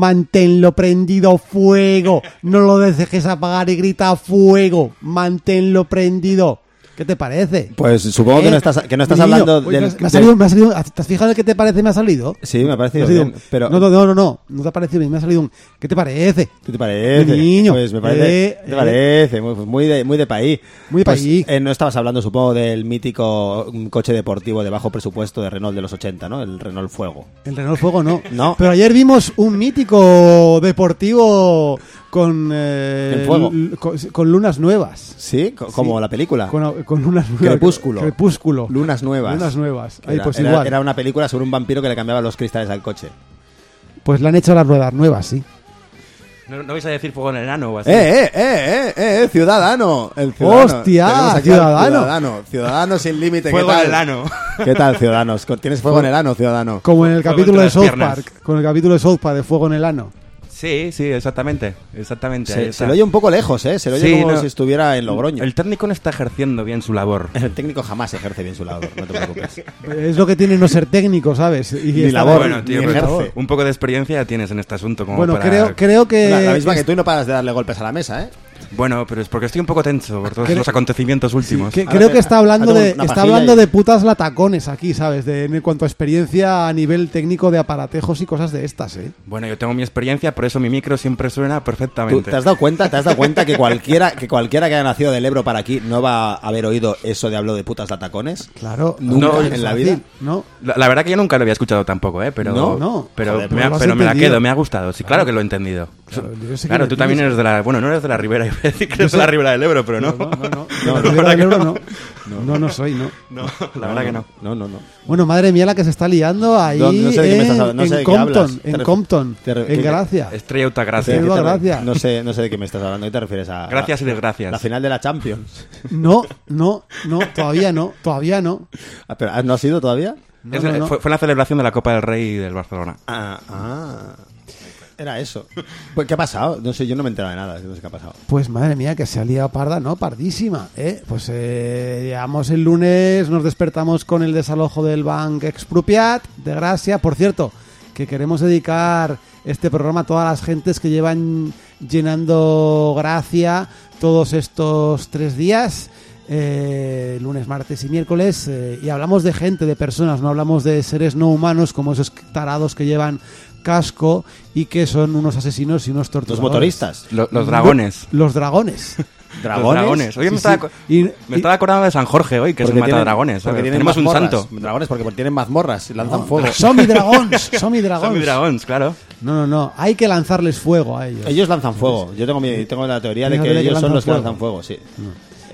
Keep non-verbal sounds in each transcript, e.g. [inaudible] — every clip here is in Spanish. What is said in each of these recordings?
Manténlo prendido, fuego. No lo dejes apagar y grita fuego. Manténlo prendido. ¿Qué te parece? Pues supongo que ¿Eh? no estás, que no estás Niño, hablando del- me ha del- salido- me ha salido- ¿Te has fijado en qué te parece? Me ha salido. Sí, me ha parecido Me ha salido bien, un- pero... No, no, no, no, no, no te ha parecido bien, me ha salido un... ¿Qué te parece? ¿Qué te parece? Niño, Pues me parece, eh, ¿qué te eh. parece? Muy, muy de, muy de país. Muy de Pues, país. eh, no estabas hablando, supongo, del mítico mm, coche deportivo de bajo presupuesto de Renault de los 80, ¿no? El Renault Fuego. El Renault Fuego no. No. Pero ayer vimos un mítico deportivo con, eh, fuego. con, con lunas nuevas. ¿Sí? Co- Como Sí. la película. Con, con lunas nuevas. Crepúsculo. Crepúsculo. Lunas nuevas. Lunas nuevas. Era, pues era- igual. era una película sobre un vampiro que le cambiaba los cristales al coche. Pues le han hecho las ruedas nuevas, sí. ¿No, no vais a decir fuego en el ano o así? ¡Eh, eh, eh, eh, eh! ¡Ciudadano! El ciudadano. ¡Hostia! Tenemos aquí al ¡Ciudadano! Ciudadano. Ciudadano sin límite. ¿qué Fuego tal? en el ano. ¿Qué tal, ciudadanos? ¿Tienes fuego en el ano, ciudadano? Como en el Fuego capítulo entre de las South piernas. Park. Con el capítulo de South Park de Fuego en el Ano. Sí, sí, exactamente. Exactamente. Se, lo oye un poco lejos, ¿eh? Se lo oye Sí, como no. si estuviera en Logroño. El técnico no está ejerciendo bien su labor. [laughs] El técnico jamás ejerce bien su labor, no te preocupes. [laughs] Es lo que tiene no ser técnico, ¿sabes? Y Ni labor, bueno, tío, ni pues, ejerce. un poco de experiencia ya tienes en este asunto. Como Bueno, para- creo, creo que... La, la misma que tú y no paras de darle golpes a la mesa, ¿eh? Bueno, pero es porque estoy un poco tenso por todos los acontecimientos últimos. Que- creo que está hablando de está hablando de putas latacones aquí, ¿sabes? De, en cuanto a experiencia a nivel técnico de aparatejos y cosas de estas, ¿eh? Bueno, yo tengo mi experiencia, por eso mi micro siempre suena ¿Tú perfectamente. te has dado cuenta, te has dado cuenta que cualquiera que cualquiera que haya nacido del Ebro para aquí no va a haber oído eso de hablo de putas latacones? Claro. Nunca no, en la vida. ¿no? La, la verdad que yo nunca lo había escuchado tampoco, ¿eh? Pero, No, no. pero, Joder, me, ha- pero me la quedo, me ha gustado. Sí, claro que lo he entendido. Claro, yo sé que Claro, lo tú también eres de la... Bueno, no eres de la Ribera, [laughs] iba a decir que eres de la Ribera del Ebro, pero no. No, no, no. No, [laughs] no, del Ebro no. no. No, no soy, no. No, la verdad que no. No, no, no. Bueno, madre mía la que se está liando ahí No, no sé de qué me en, estás hablando, no sé en. Compton, en Compton, te re- en ¿qué- Gracia. Estrella Altagracia. Estrella ¿Qué te- Gracia. No sé, no sé de qué me estás hablando. ¿Qué te refieres a? Gracias y desgracias. La final de la Champions. No, no, no, todavía no, todavía no. Ah, pero, ¿No ha sido todavía? No, Es- no, no. Fue, fue la celebración de la Copa del Rey del Barcelona. Ah, ah. Era eso. Pues, ¿Qué ha pasado? No sé, yo no me he enterado de nada. Qué ha pasado. Pues madre mía, que se ha liado parda, ¿no? Pardísima, ¿eh? Pues eh, llegamos el lunes, nos despertamos con el desalojo del Bank Expropiat, de Gracia. Por cierto, que queremos dedicar este programa a todas las gentes que llevan llenando Gracia todos estos tres días. eh, lunes, martes y miércoles eh, y hablamos de gente, de personas, no hablamos de seres no humanos como esos tarados que llevan casco y que son unos asesinos y unos Los torturadores. motoristas. Lo- los dragones. Los dragones. [laughs] ¿Dragones? Los dragones. Oye, me, Sí, estaba, sí. me y- estaba acordando de San Jorge hoy, que es un Porque tienen- tienen Tenemos un santo. Dragones porque tienen mazmorras y lanzan fuego. [laughs] Son mi dragons, [laughs] son mi dragons. Son mi dragones, claro. No, no, no. Hay que lanzarles fuego a ellos. Ellos lanzan fuego. Yo tengo, mi- tengo la teoría de que ellos son los que lanzan fuego, sí.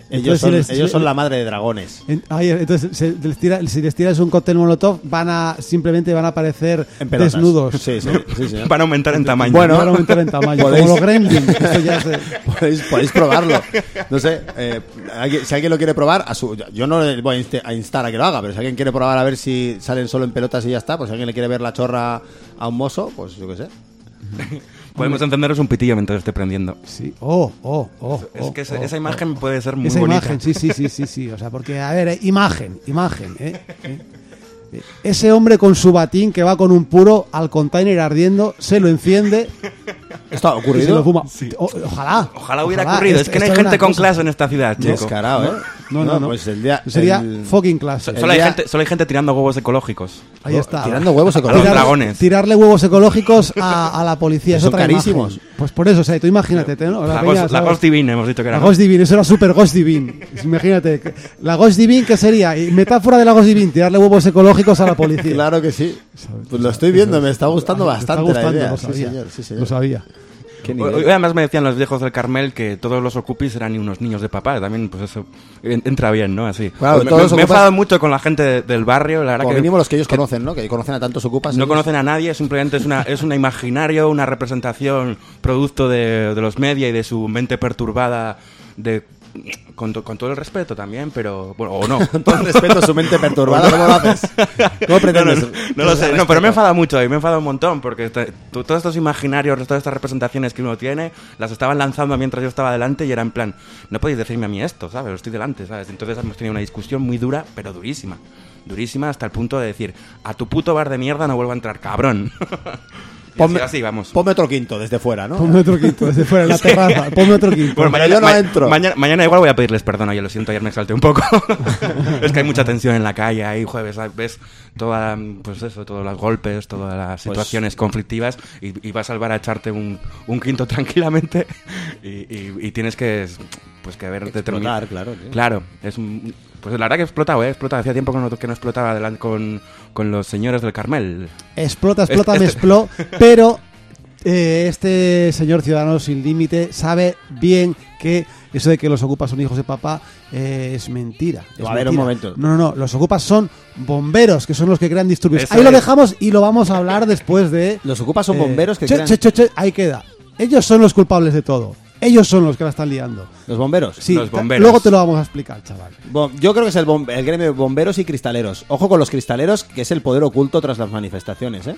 Ellos, si son, les- ellos si- son la madre de dragones. En- ahí, entonces, se les tira- si les tiras un cóctel molotov, van a simplemente van a aparecer desnudos. Sí, sí, sí, sí. Van a aumentar en tamaño. Bueno, Van a aumentar en tamaño, [laughs] podéis- como los gremlins. Esto ya [laughs] se- podéis, podéis probarlo. No sé, eh, alguien- si alguien lo quiere probar, a su, yo no le voy a instar a que lo haga, pero si alguien quiere probar a ver si salen solo en pelotas y ya está, pues si alguien le quiere ver la chorra a un mozo, pues yo qué sé. [laughs] Podemos encenderos un pitillo mientras esté prendiendo. Sí. Oh, oh, oh. Es oh, que esa, oh, esa oh. imagen puede ser muy Esa bonita. imagen, sí, sí, sí, sí, sí. O sea, porque, a ver, eh, imagen, imagen, ¿eh? ¿Eh? Ese hombre con su batín que va con un puro al container ardiendo, se lo enciende ¿Esto ha y se lo ocurrido? O- ojalá. Ojalá hubiera ocurrido. Es que no hay gente con cosa. clase en esta ciudad, chico. Descarado, ¿eh? No, no, no. Pues el día... Sería el- fucking clase. Solo hay, gente, solo hay gente tirando huevos ecológicos. Ahí está. Tirando huevos Tirar- ecológicos. dragones. Tirarle huevos ecológicos a, a la policía. Es Son otra imagen. carísimos. Pues por eso, o sea, tú imagínate, ¿no? La, peña, Ghost, la ¿sabes? Ghost Divine, hemos dicho que era. La. Ghost Divine, eso era super Ghost Divine. Imagínate, que- la Ghost Divine, ¿qué sería? Metáfora de la Ghost Divine, tirarle huevos ecológicos a la policía. Claro que sí. Pues lo estoy viendo, me está gustando bastante está gustando, la idea. lo Sí, sabía. señor, sí, señor. Lo sabía. Hoy- Además me decían los viejos del Carmel que todos los ocupis eran unos niños de papá. También, pues eso en- entra bien, ¿no? Así. Claro, me, todos me- me he enfadado mucho con la gente de- del barrio. La verdad Como que mínimo los que ellos conocen, ¿no? Que conocen a tantos ocupas. no ellos- conocen a nadie, simplemente es una es un imaginario, una representación producto de, de los media y de su mente perturbada de con, to- con todo el respeto también, pero bueno, o no. [laughs] Con todo el respeto, su mente [laughs] perturbada, ¿cómo lo haces? [laughs] ¿Cómo pretendes? No, no, no lo sé, no, pero me he enfadado mucho y me he enfadado un montón porque te- tú- todos estos imaginarios, todas estas representaciones que uno tiene, las estaban lanzando mientras yo estaba delante y era en plan, no podéis decirme a mí esto, ¿sabes? Estoy delante, ¿sabes? Entonces hemos tenido una discusión muy dura, pero durísima. Durísima hasta el punto de decir, a tu puto bar de mierda no vuelvo a entrar, cabrón. Ponme- así, así, vamos. Ponme otro quinto desde fuera, ¿no? Ponme otro quinto desde fuera, en la [laughs] terraza. Ponme otro quinto. Bueno, mañana, yo no ma- entro. Mañana, mañana igual voy a pedirles perdón, oye, lo siento, ayer me exalté un poco. [laughs] es que hay mucha tensión en la calle, ahí jueves, ves toda, pues eso, todos los golpes, todas las situaciones conflictivas y, y vas al bar a echarte un, un quinto [laughs] tranquilamente y, y- y tienes que, pues que ver determinar. claro, tío. Claro, es un- pues la verdad que he explotado, ¿eh? Explotado. Hacía tiempo que no, que no explotaba con, con los señores del Carmel. Explota, explota, Este- me expló. [laughs] Pero eh, este señor ciudadano sin límite sabe bien que eso de que los ocupas son hijos de papá eh, es mentira. es A ver, un momento. No, no, no. Los ocupas son bomberos, que son los que crean disturbios. Eso Ahí lo dejamos y lo vamos a hablar después de. Los ocupas son eh, bomberos que che, crean- che, che, che, ahí queda. Ellos son los culpables de todo. Ellos son los que la están liando. ¿Los bomberos? Sí, Los bomberos. luego te lo vamos a explicar, chaval. Bom- Yo creo que es el, gremio de bomberos y cristaleros. Ojo con los cristaleros, que es el poder oculto tras las manifestaciones, ¿eh?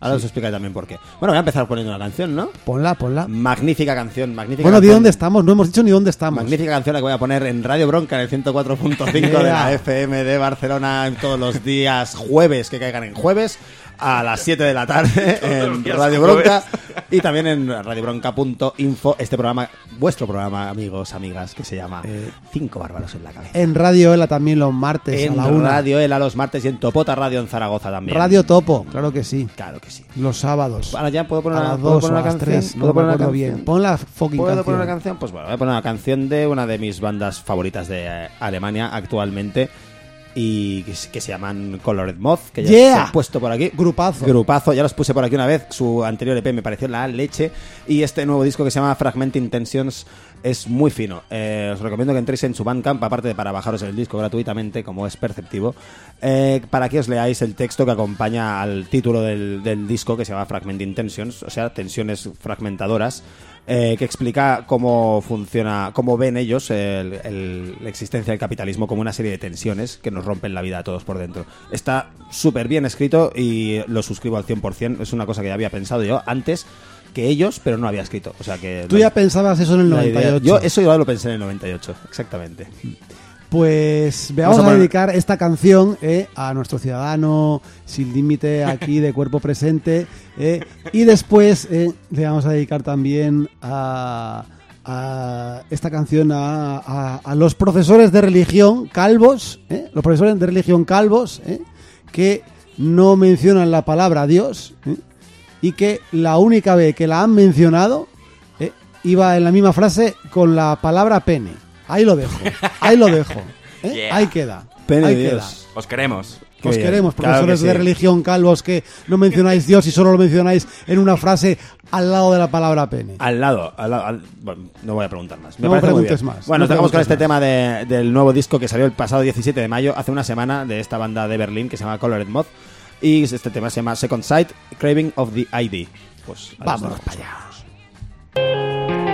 Ahora os explicaré también por qué. Bueno, voy a empezar poniendo una canción, ¿no? Ponla, ponla. Magnífica canción, magnífica Bueno, ¿de dónde estamos? No hemos dicho ni dónde estamos. Magnífica canción la que voy a poner en Radio Bronca en el 104.5 de [laughs] la. FM de Barcelona en todos los días jueves que caigan en jueves a las 7 de la tarde [laughs] en Radio. Bronca y también en radiobronca.info este programa, vuestro programa, amigos, amigas, que se llama Eh, Cinco Bárbaros en la Cabeza. En Radio Ela también los martes En a la una. Radio El a los martes y en Topota Radio en Zaragoza también. Radio Topo, claro que sí. Claro que sí. Los sábados. Ahora ya puedo poner a una, las ¿puedo dos poner a una las canción. tres. No ¿Puedo me poner una acuerdo canción? bien. Pon la fucking ¿Puedo canción. poner una canción? Pues bueno, voy a poner una canción de una de mis bandas favoritas de eh, Alemania actualmente y que, se- que se llaman Colored Moth, que ya Yeah. se han puesto por aquí. Grupazo. Grupazo, ya los puse por aquí una vez. Su anterior EP me pareció la leche. Y este nuevo disco que se llama Fragment Intentions es muy fino. Eh, os recomiendo que entréis en su Bandcamp, aparte de para bajaros el disco gratuitamente, como es perceptivo, eh, para que os leáis el texto que acompaña al título del, del disco, que se llama Fragment Intentions, o sea, tensiones fragmentadoras. Eh, que explica cómo funciona, cómo ven ellos el- el- la existencia del capitalismo como una serie de tensiones que nos rompen la vida a todos por dentro. Está súper bien escrito y lo suscribo al 100%. Es una cosa que ya había pensado yo antes que ellos, pero no había escrito. O sea que Tú ya pensabas eso en el la idea- 98. Yo eso yo lo pensé en el 98, exactamente. Pues vamos Vamos a dedicar esta canción eh, a nuestro ciudadano sin límite aquí de cuerpo presente. eh, y después eh, le vamos a dedicar también a, a esta canción a, a- los profesores de religión calvos, eh, los profesores de religión calvos, que no mencionan la palabra Dios y que la única vez que la han mencionado iba en la misma frase con la palabra pene. Ahí lo dejo, ahí lo dejo. ¿eh? [laughs] Yeah. Ahí queda. Pene ahí de queda. Dios. Os queremos. Qué Os bien. queremos, Claro profesores que de religión calvos que no mencionáis Dios y solo lo mencionáis en una frase al lado de la palabra pene. Al lado, al lado- al- bueno, no voy a preguntar más. Me No preguntes más, Bueno, no nos dejamos con este más. tema de- del nuevo disco que salió el pasado 17 de mayo, hace una semana, de esta banda de Berlín que se llama Colored Moth. Y este tema se llama Second Sight, Craving of the ID. Pues Vámonos para allá.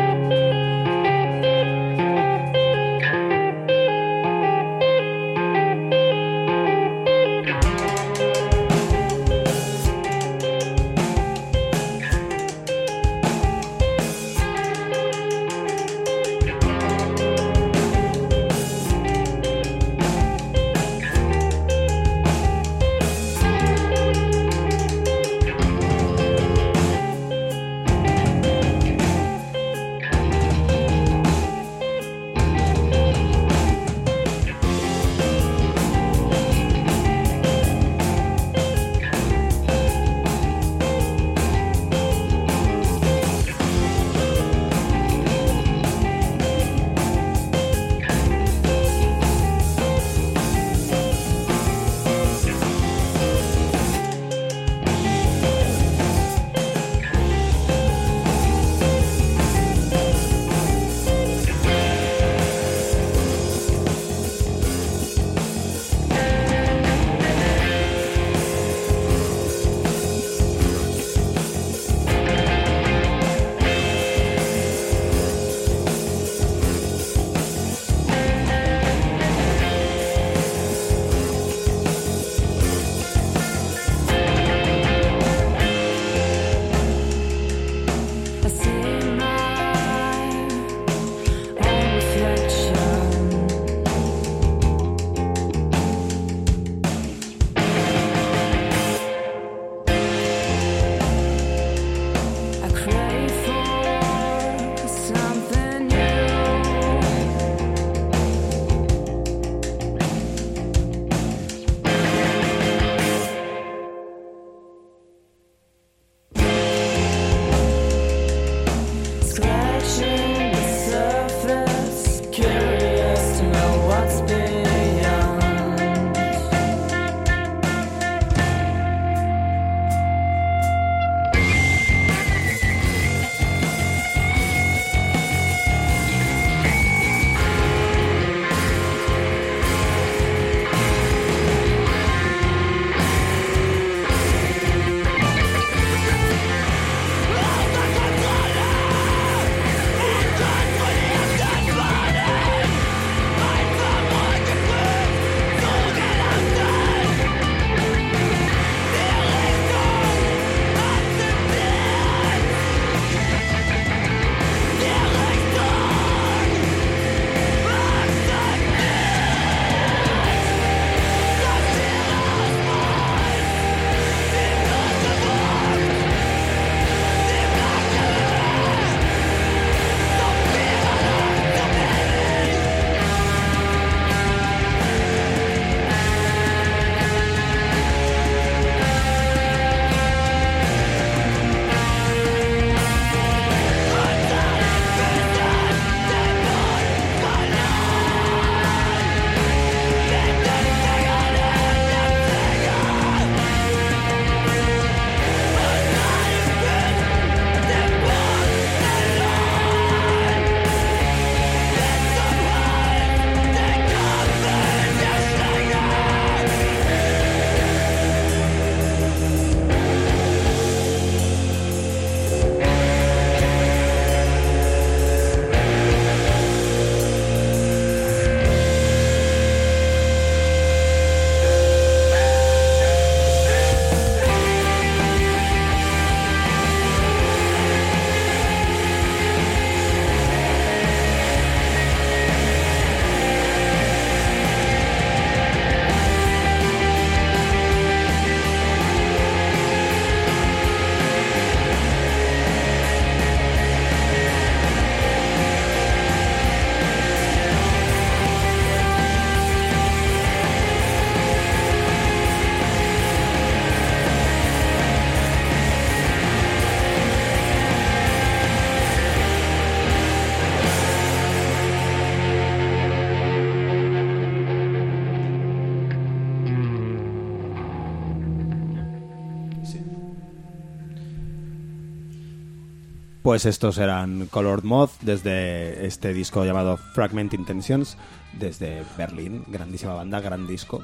Pues estos eran Colored Moth desde este disco llamado Fragment Intentions desde Berlín. Grandísima banda, gran disco.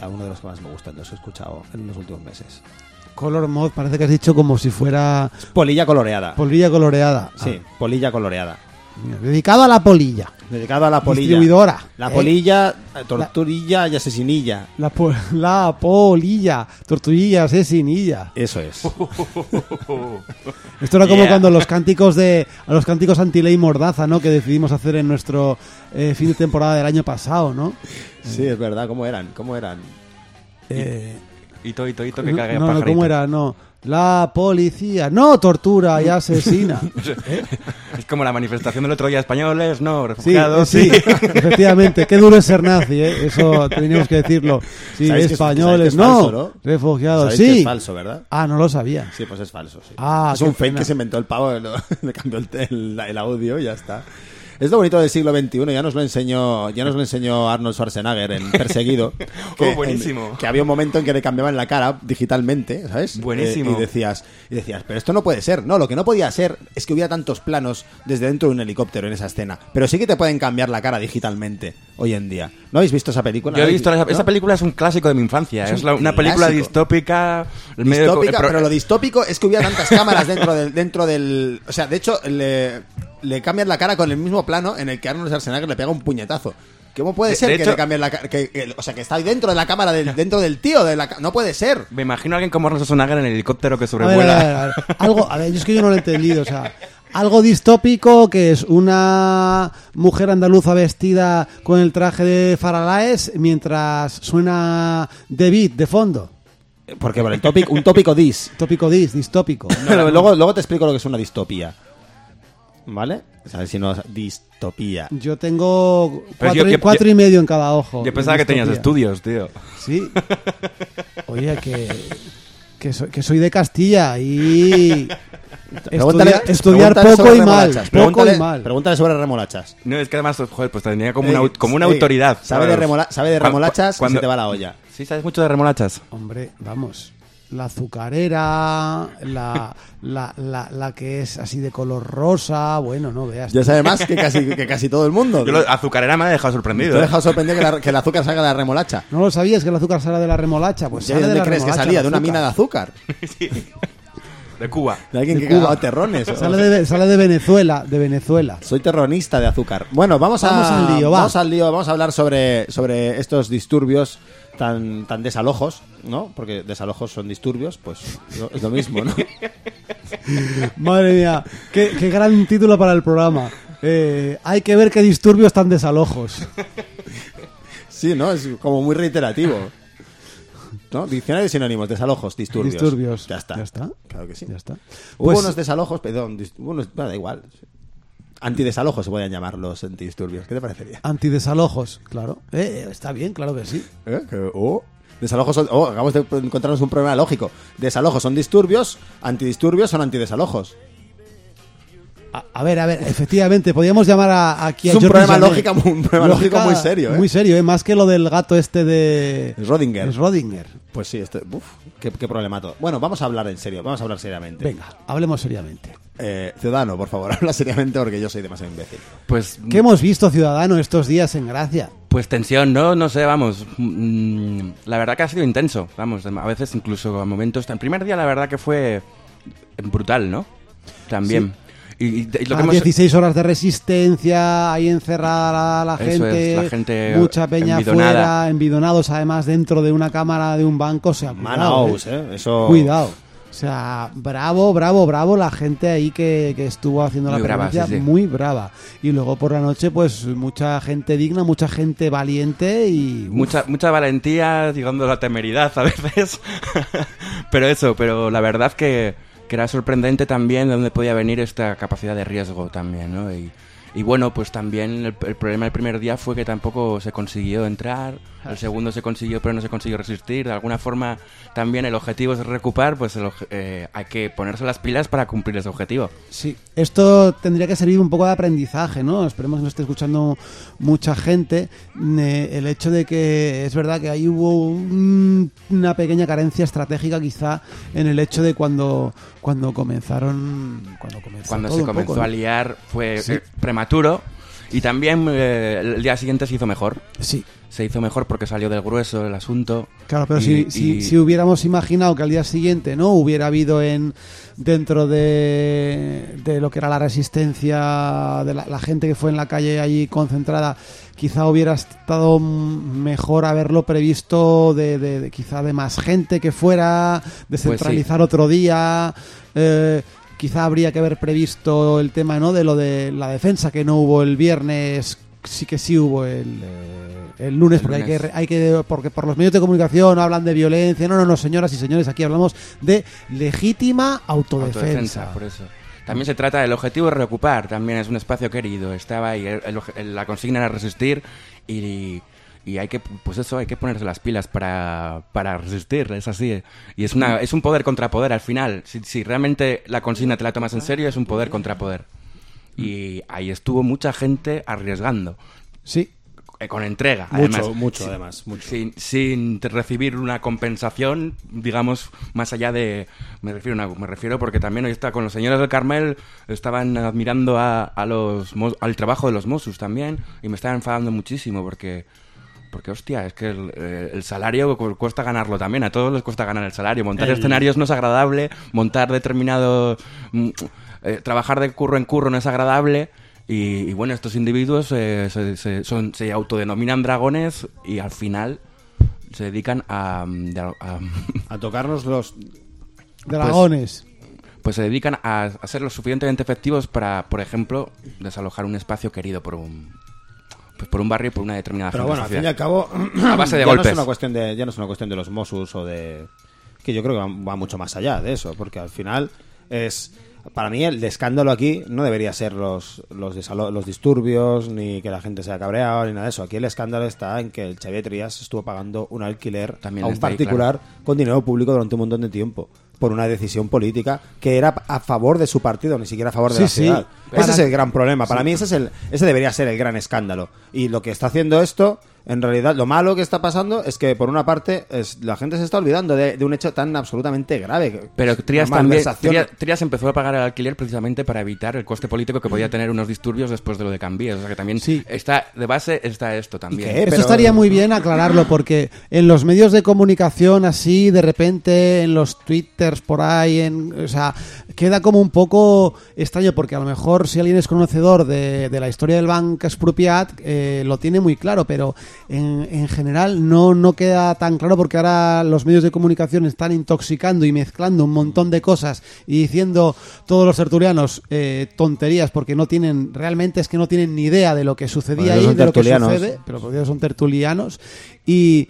A uno de los que más me gustan, los he escuchado en los últimos meses. Color mod, parece que has dicho como si fuera Polilla coloreada. polilla coloreada. sí, polilla coloreada. Dedicado a la polilla. Dedicado a la polilla. Distribuidora. La polilla, eh, torturilla y asesinilla. La, po- [laughs] la polilla. Tortuguilla, asesinilla. Eso es. [laughs] Esto era como Yeah. cuando los cánticos de a los cánticos anti-ley mordaza, ¿no? Que decidimos hacer en nuestro eh, fin de temporada del año pasado, ¿no? Sí, es verdad. ¿Cómo eran? ¿Cómo eran? Eh, Hito, hito, hito, que no, cague no, no, pajarito. ¿cómo era? No. La policía. No, tortura y asesina. [laughs] ¿Eh? Es como la manifestación del otro día españoles, no, Sí, refugiados, sí, [laughs] efectivamente. Qué duro es ser nazi, ¿eh? Eso teníamos que decirlo. Sí, ¿Sabéis que es- españoles, sabéis que es no. falso, ¿no? Refugiados, que sí. es falso, ¿verdad? Ah, no lo sabía. Sí, pues es falso. Sí. Ah, es un fake pena. que se inventó el pavo, [laughs] le cambió el, el- el audio y ya está. Es lo bonito del siglo XXI, ya nos lo enseñó, ya nos lo enseñó Arnold Schwarzenegger en Perseguido. [laughs] Oh, buenísimo. en- que había un momento en que le cambiaban la cara digitalmente, ¿sabes? Buenísimo. Eh, y decías, y decías, pero esto no puede ser. No, lo que no podía ser es que hubiera tantos planos desde dentro de un helicóptero en esa escena. Pero sí que te pueden cambiar la cara digitalmente hoy en día. ¿No habéis visto esa película? Yo he visto esa, ¿No? esa película es un clásico de mi infancia. Es Es, un la- una película distópica. el medio de- distópica, pero lo distópico es que hubiera tantas cámaras dentro del, dentro del, o sea, de hecho le, le cambian la cara con el mismo plano en el que Arnold Schwarzenegger le pega un puñetazo. ¿Cómo puede De- ser de que hecho- le cambien la cara? Que, que- o sea, que está ahí dentro de la cámara, del, dentro del tío, de la, no puede ser. Me imagino a alguien como Arnold Schwarzenegger en el helicóptero que A ver, sobrevuela. a ver, a ver. Algo, a ver, yo es que yo no lo he entendido, o sea, algo distópico que es una mujer andaluza vestida con el traje de Faralaes mientras suena The Beat de fondo. Porque por el tópico, un tópico dis. Tópico dis, distópico. luego, luego te explico lo que es una distopía. ¿Vale? O sea, si no, distopía. Yo tengo Pero cuatro, yo- y- yo- cuatro y medio en cada ojo. Yo pensaba que tenías Distopía. estudios, tío. Sí. [laughs] Oye, que, que, soy, que soy de Castilla y [laughs] Pregúntale- estudiar, estudiar pregúntale poco sobre y mal. remolachas. Poco Pregúntale, y mal. pregúntale sobre remolachas. No, es que además, joder, pues tenía como una, au- como una autoridad. Sabe de, ¿sabes? remola- sabe de remolachas y se te va la olla. Sí, sabes mucho de remolachas. Hombre, vamos. La azucarera, la, la, la, la que es así de color rosa, bueno, no veas. Ya sabe más que casi, que casi todo el mundo. Yo lo, azucarera me ha dejado sorprendido. he ¿eh? dejado sorprendido que, la- que el azúcar salga de la remolacha. ¿No lo sabías que el azúcar sale de la remolacha? Pues ¿De sale de dónde la crees que remolacha salía? ¿De una mina de azúcar? [laughs] De Cuba. ¿De alguien De que Cuba. terrones? Sale de, sale de Venezuela, de Venezuela. Soy terronista de azúcar. Bueno, vamos, a, Vamos al lío, va. Vamos al lío, vamos a hablar sobre, sobre estos disturbios tan, tan desalojos, ¿no? Porque desalojos son disturbios, pues no- es lo mismo, ¿no? [laughs] Madre mía, qué, qué gran título para el programa. Eh, hay que ver qué disturbios tan desalojos. Sí, ¿no? Es como muy reiterativo. ¿No? Diccionario de sinónimos, desalojos, disturbios. Disturbios. Ya está. Ya está. Claro que sí. Ya está. Hubo Pues- unos desalojos, perdón, dis- unos, bueno, da igual. Antidesalojos se podían llamar los antidisturbios. ¿Qué te parecería? Antidesalojos, claro. Eh, está bien, claro que sí. ¿Eh? Oh, Desalojos son. Oh, acabamos de encontrarnos un problema lógico. Desalojos son disturbios, antidisturbios son antidesalojos. A, a ver, a ver, efectivamente, podríamos llamar a, aquí Es a un Jordi problema muy- un problema lógico muy serio, ¿eh? Muy serio, ¿eh? Más que lo del gato este de... Schrödinger. Schrödinger. Pues sí, este, uf, qué, qué problemato. Bueno, vamos a hablar en serio, vamos a hablar seriamente. Venga, hablemos seriamente. Eh, ciudadano, por favor, [laughs] habla seriamente porque yo soy demasiado imbécil. Pues, ¿Qué hemos visto, Ciudadano, estos días en Gracia? pues tensión, ¿no? No sé, vamos. mm, La verdad que ha sido intenso. Vamos, a veces incluso a momentos. El primer día, la verdad que fue brutal, ¿no? También. Y- y lo que A hemos- 16 horas de resistencia, ahí encerrada la, gente, es, la gente mucha peña envidonada. afuera, envidonados además dentro de una cámara de un banco, o sea, cuidado, Manaus, eh. ¿eh? Eso. Cuidado. O sea, bravo, bravo, bravo la gente ahí que, que estuvo haciendo Muy la presencia, sí, sí. muy brava. Y luego por la noche, pues mucha gente digna, mucha gente valiente y... uf, Mucha, mucha valentía, llegando a la temeridad a veces. [laughs] pero eso, pero la verdad que, que era sorprendente también de dónde podía venir esta capacidad de riesgo también, ¿no? Y, bueno, pues también el, el problema el primer día fue que tampoco se consiguió entrar, el segundo se consiguió pero no se consiguió resistir. De alguna forma también el objetivo es recuperar, pues el eh, hay que ponerse las pilas para cumplir ese objetivo. Sí, esto tendría que servir un poco de aprendizaje, ¿no? Esperemos que nos esté escuchando mucha gente. Eh, el hecho de que es verdad que ahí hubo un- una pequeña carencia estratégica quizá en el hecho de cuando cuando comenzaron cuando comenzó Cuando todo se comenzó poco, ¿no? a liar fue Sí. eh, prematuro y también eh, el día siguiente se hizo mejor. Sí, Se hizo mejor porque salió del grueso el asunto. Claro, pero Y- si, y- si, si hubiéramos imaginado que al día siguiente no hubiera habido en dentro de, de lo que era la resistencia de la, la gente que fue en la calle allí concentrada, quizá hubiera estado mejor haberlo previsto de, de- de quizá de más gente que fuera, descentralizar otro día. eh, quizá habría que haber previsto el tema no de lo de la defensa que no hubo el viernes sí que sí hubo el, eh, el lunes El porque hay que hay que porque por los medios de comunicación hablan de violencia. No no no señoras y señores aquí hablamos de legítima autodefensa, Autodefensa, por eso. También se trata del objetivo de reocupar, también es un espacio querido, estaba ahí, el- la consigna era resistir y, y hay que, pues eso, hay que ponerse las pilas para, para resistir, es así. Y es, una, es un poder contra poder al final, si, si realmente la consigna te la tomas en serio, es un poder contra poder. Y ahí estuvo mucha gente arriesgando, sí eh, con entrega, Mucho, además. mucho, Sí, además, mucho. Sin, sin recibir una compensación, digamos, más allá de... Me refiero, a una- me refiero porque también hoy está con los señores del Carmel, estaban admirando a, a los, al trabajo de los Mossos también, y me estaban enfadando muchísimo porque... Porque, hostia, es que el, eh, el salario cu- cuesta ganarlo también. A todos les cuesta ganar el salario. Montar escenarios no es agradable. Montar determinado... mm, eh, trabajar de curro en curro no es agradable. Y, y bueno, estos individuos eh, se, se- son, se autodenominan dragones y al final se dedican a... mm, a- A tocarnos los... dragones pues se dedican a, a ser lo suficientemente efectivos para, por ejemplo, desalojar un espacio querido por un... Pues por un barrio y por una determinada Pero bueno, al fin y al cabo... [clears throat] A base de ya No golpes. es una cuestión de, ya no es una cuestión de los Mossus o de... Que yo creo que va, va mucho más allá de eso, porque al final es... Para mí el escándalo aquí no debería ser los, los, los disturbios, ni que la gente se haya cabreado, ni nada de eso. Aquí el escándalo está en que el Xavier Trias estuvo pagando un alquiler También a un ahí, particular con dinero público durante un montón de tiempo por una decisión política que era a favor de su partido, ni siquiera a favor de Sí, la sí. ciudad. Para- Ese es el gran problema. Para mí ese es el ese debería ser el gran escándalo. Y lo que está haciendo esto, en realidad, lo malo que está pasando es que por una parte es, la gente se está olvidando de, de un hecho tan absolutamente grave. Pero Trias también. Trias, Trias empezó a pagar el alquiler precisamente para evitar el coste político que podía tener unos disturbios después de lo de Cambies. O sea que también Sí. está de base está esto también. qué? Eso pero- estaría muy bien aclararlo porque en los medios de comunicación así, de repente, en los twitters por ahí, en, o sea, queda como un poco extraño porque a lo mejor si alguien es conocedor de, de la historia del Banco Expropiat eh, lo tiene muy claro, pero en, en general no, no queda tan claro porque ahora los medios de comunicación están intoxicando y mezclando un montón de cosas y diciendo todos los tertulianos eh, tonterías porque no tienen, realmente es que no tienen ni idea de lo que sucedía ahí, de lo que sucede pero porque son tertulianos. Y,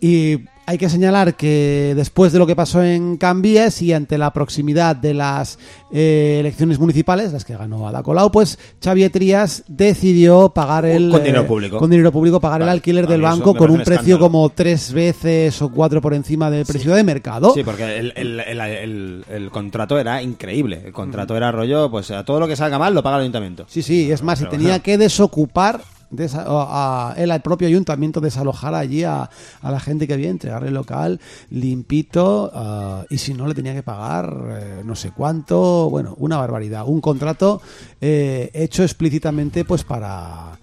y hay que señalar que después de lo que pasó en Cambies y ante la proximidad de las eh, elecciones municipales, las que ganó Ada Colau, pues Xavier Trías decidió pagar el Con dinero eh, público. con dinero público pagar el alquiler del banco con un precio escándalo. como tres veces o cuatro por encima del precio de mercado. Sí, porque el, el- el- el- el contrato era increíble. El contrato era rollo, pues a todo lo que salga mal lo paga el ayuntamiento. Sí, sí, es más, y Pero tenía que desocupar al propio ayuntamiento, desalojar allí a, a la gente que había, entregarle el local limpito, ah, y si no le tenía que pagar eh, no sé cuánto, bueno, una barbaridad. Un contrato eh, hecho explícitamente pues para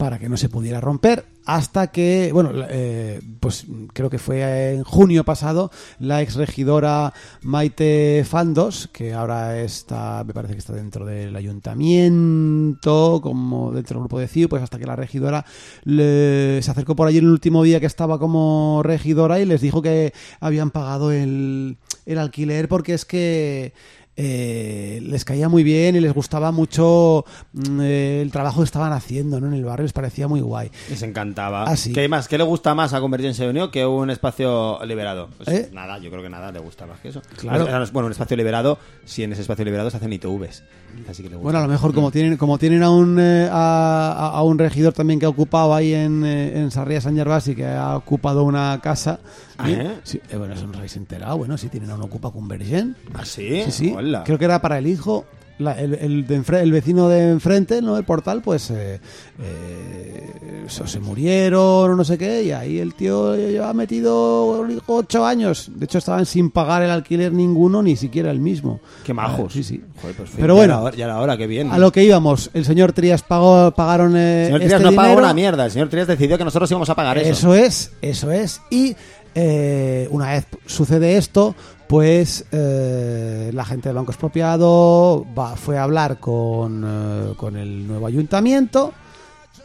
para que no se pudiera romper hasta que, bueno, eh, pues creo que fue en junio pasado, la ex regidora Maite Fandos, que ahora está, me parece que está dentro del ayuntamiento, como dentro del grupo de CIU, pues hasta que la regidora se acercó por allí el último día que estaba como regidora y les dijo que habían pagado el, el alquiler porque es que eh, les caía muy bien y les gustaba mucho mm, eh, el trabajo que estaban haciendo ¿no? en el barrio, les parecía muy guay. Les encantaba. Ah. ¿Qué más? ¿Qué le gusta más a Convergencia Unión que un espacio liberado? Pues ¿Eh? Nada, yo creo que nada le gusta más que eso. Claro. Bueno, un espacio liberado, si en ese espacio liberado se hacen ITVs. Así que le gusta. Bueno, a lo mejor como tienen como tienen a un eh, a, un regidor también que ha ocupado ahí en, en Sarria San Gervasi que ha ocupado una casa. Ah, ¿eh? Sí, eh, bueno, eso no os habéis enterado. Bueno, sí tienen a un ocupa Convergent. ¿Ah, sí? Sí, sí. Hola. Creo que era para el hijo. la- el, el de enfre- el vecino de enfrente, ¿no? El portal, pues eh, eh, eso, se murieron o no sé qué, y ahí el tío lleva metido ocho años. De hecho, estaban sin pagar el alquiler ninguno, ni siquiera el mismo. Qué majos. Ah, sí, sí. Joder, pues, Pero ya bueno, era hora- ya era hora, qué bien. a lo que íbamos, el señor Trías pagó, pagaron El señor este Trias no pagó una mierda. El señor Trias decidió que nosotros íbamos a pagar eso. Eso es, eso es. Y eh, una vez sucede esto, pues eh, la gente del Banco Expropiado fue a hablar con, eh, con el nuevo ayuntamiento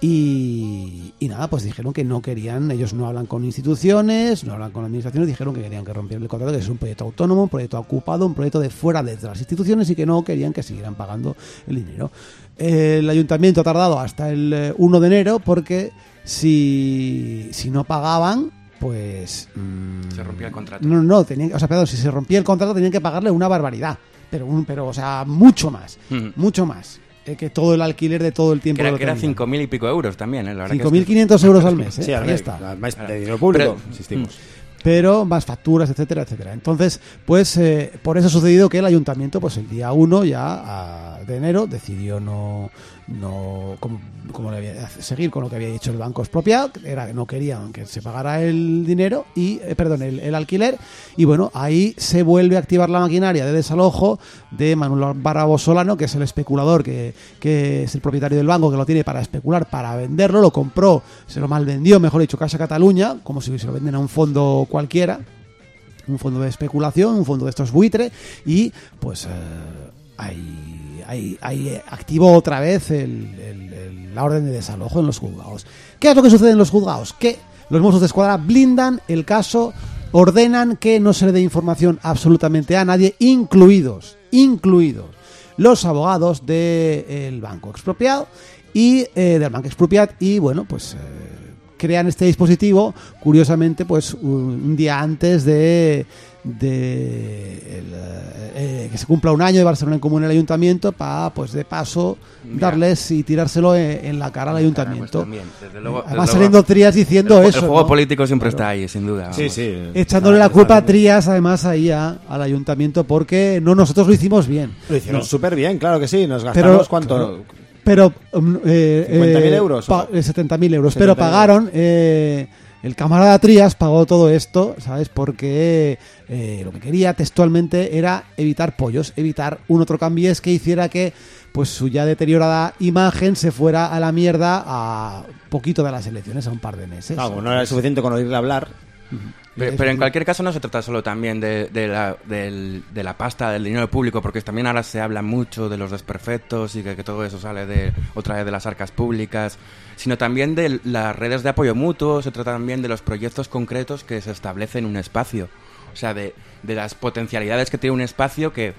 y, y nada, pues dijeron que no querían, ellos no hablan con instituciones, no hablan con administraciones, dijeron que querían que rompieran el contrato, que es un proyecto autónomo, un proyecto ocupado, un proyecto de fuera de las instituciones y que no querían que siguieran pagando el dinero. El ayuntamiento ha tardado hasta el eh, 1 de enero porque si, si no pagaban, pues... mm, Se rompía el contrato. No, no, tenían, o sea, perdón, si se rompía el contrato tenían que pagarle una barbaridad, pero, un, pero o sea, mucho más, mucho más eh, que todo el alquiler de todo el tiempo. Que era, que era tenían. 5.000 y pico euros también, ¿eh? La verdad que es que- 5.500 euros al mes, ¿eh? Sí, ahí al mes, está. Claro. de dinero público, Pero- insistimos. Pero más facturas, etcétera, etcétera. Entonces, pues eh, por eso ha sucedido que el ayuntamiento, pues el día 1 ya a- de enero decidió no, no como, como le había- seguir con lo que había dicho el banco expropiado, era que no querían que se pagara el dinero y, eh, perdón, el, el alquiler. Y bueno, ahí se vuelve a activar la maquinaria de desalojo de Manuel Barrabo Solano, que es el especulador, que, que es el propietario del banco, que lo tiene para especular, para venderlo, lo compró, se lo malvendió, mejor dicho, Casa Cataluña, como si se lo venden a un fondo cualquiera, un fondo de especulación, un fondo de estos buitre, y pues eh, ahí, ahí, eh, activó otra vez la orden de desalojo en los juzgados. ¿Qué es lo que sucede en los juzgados? Que los Mossos de Escuadra blindan el caso, ordenan que no se le dé información absolutamente a nadie, incluidos, incluidos los abogados del banco expropiado y eh, del banco expropiado y bueno pues eh, crean este dispositivo curiosamente pues un día antes de, de el, eh, eh, que se cumpla un año de Barcelona en común el ayuntamiento para pues de paso Mira. darles y tirárselo en, en la cara al Pues ayuntamiento también, desde luego- va desde luego- saliendo Trías diciendo el, eso El juego ¿no? político siempre Claro. está ahí, sin duda. Sí, sí. echándole la culpa a Trías además ahí a- al ayuntamiento porque no nosotros lo hicimos bien Lo hicieron No. súper bien, claro que sí. Nos Pero- gastamos cuánto. claro. Pero. eh, 50.000 eh, euros, pa- ¿o? eh, 70.000 euros. 70.000 Pero pagaron. eh, el camarada Trías pagó todo esto, ¿sabes? Porque eh, lo que quería textualmente era evitar pollos, evitar un otro cambiés que hiciera que pues su ya deteriorada imagen se fuera a la mierda a poquito de las elecciones, a un par de meses. Claro, no era suficiente con oírle hablar. Pero, pero en cualquier caso no se trata solo también de, de la, del- de la pasta, del dinero público, porque también ahora se habla mucho de los desperfectos y que, que todo eso sale de otra vez de las arcas públicas, sino también de las redes de apoyo mutuo, se trata también de los proyectos concretos que se establecen en un espacio. O sea, de, de las potencialidades que tiene un espacio que,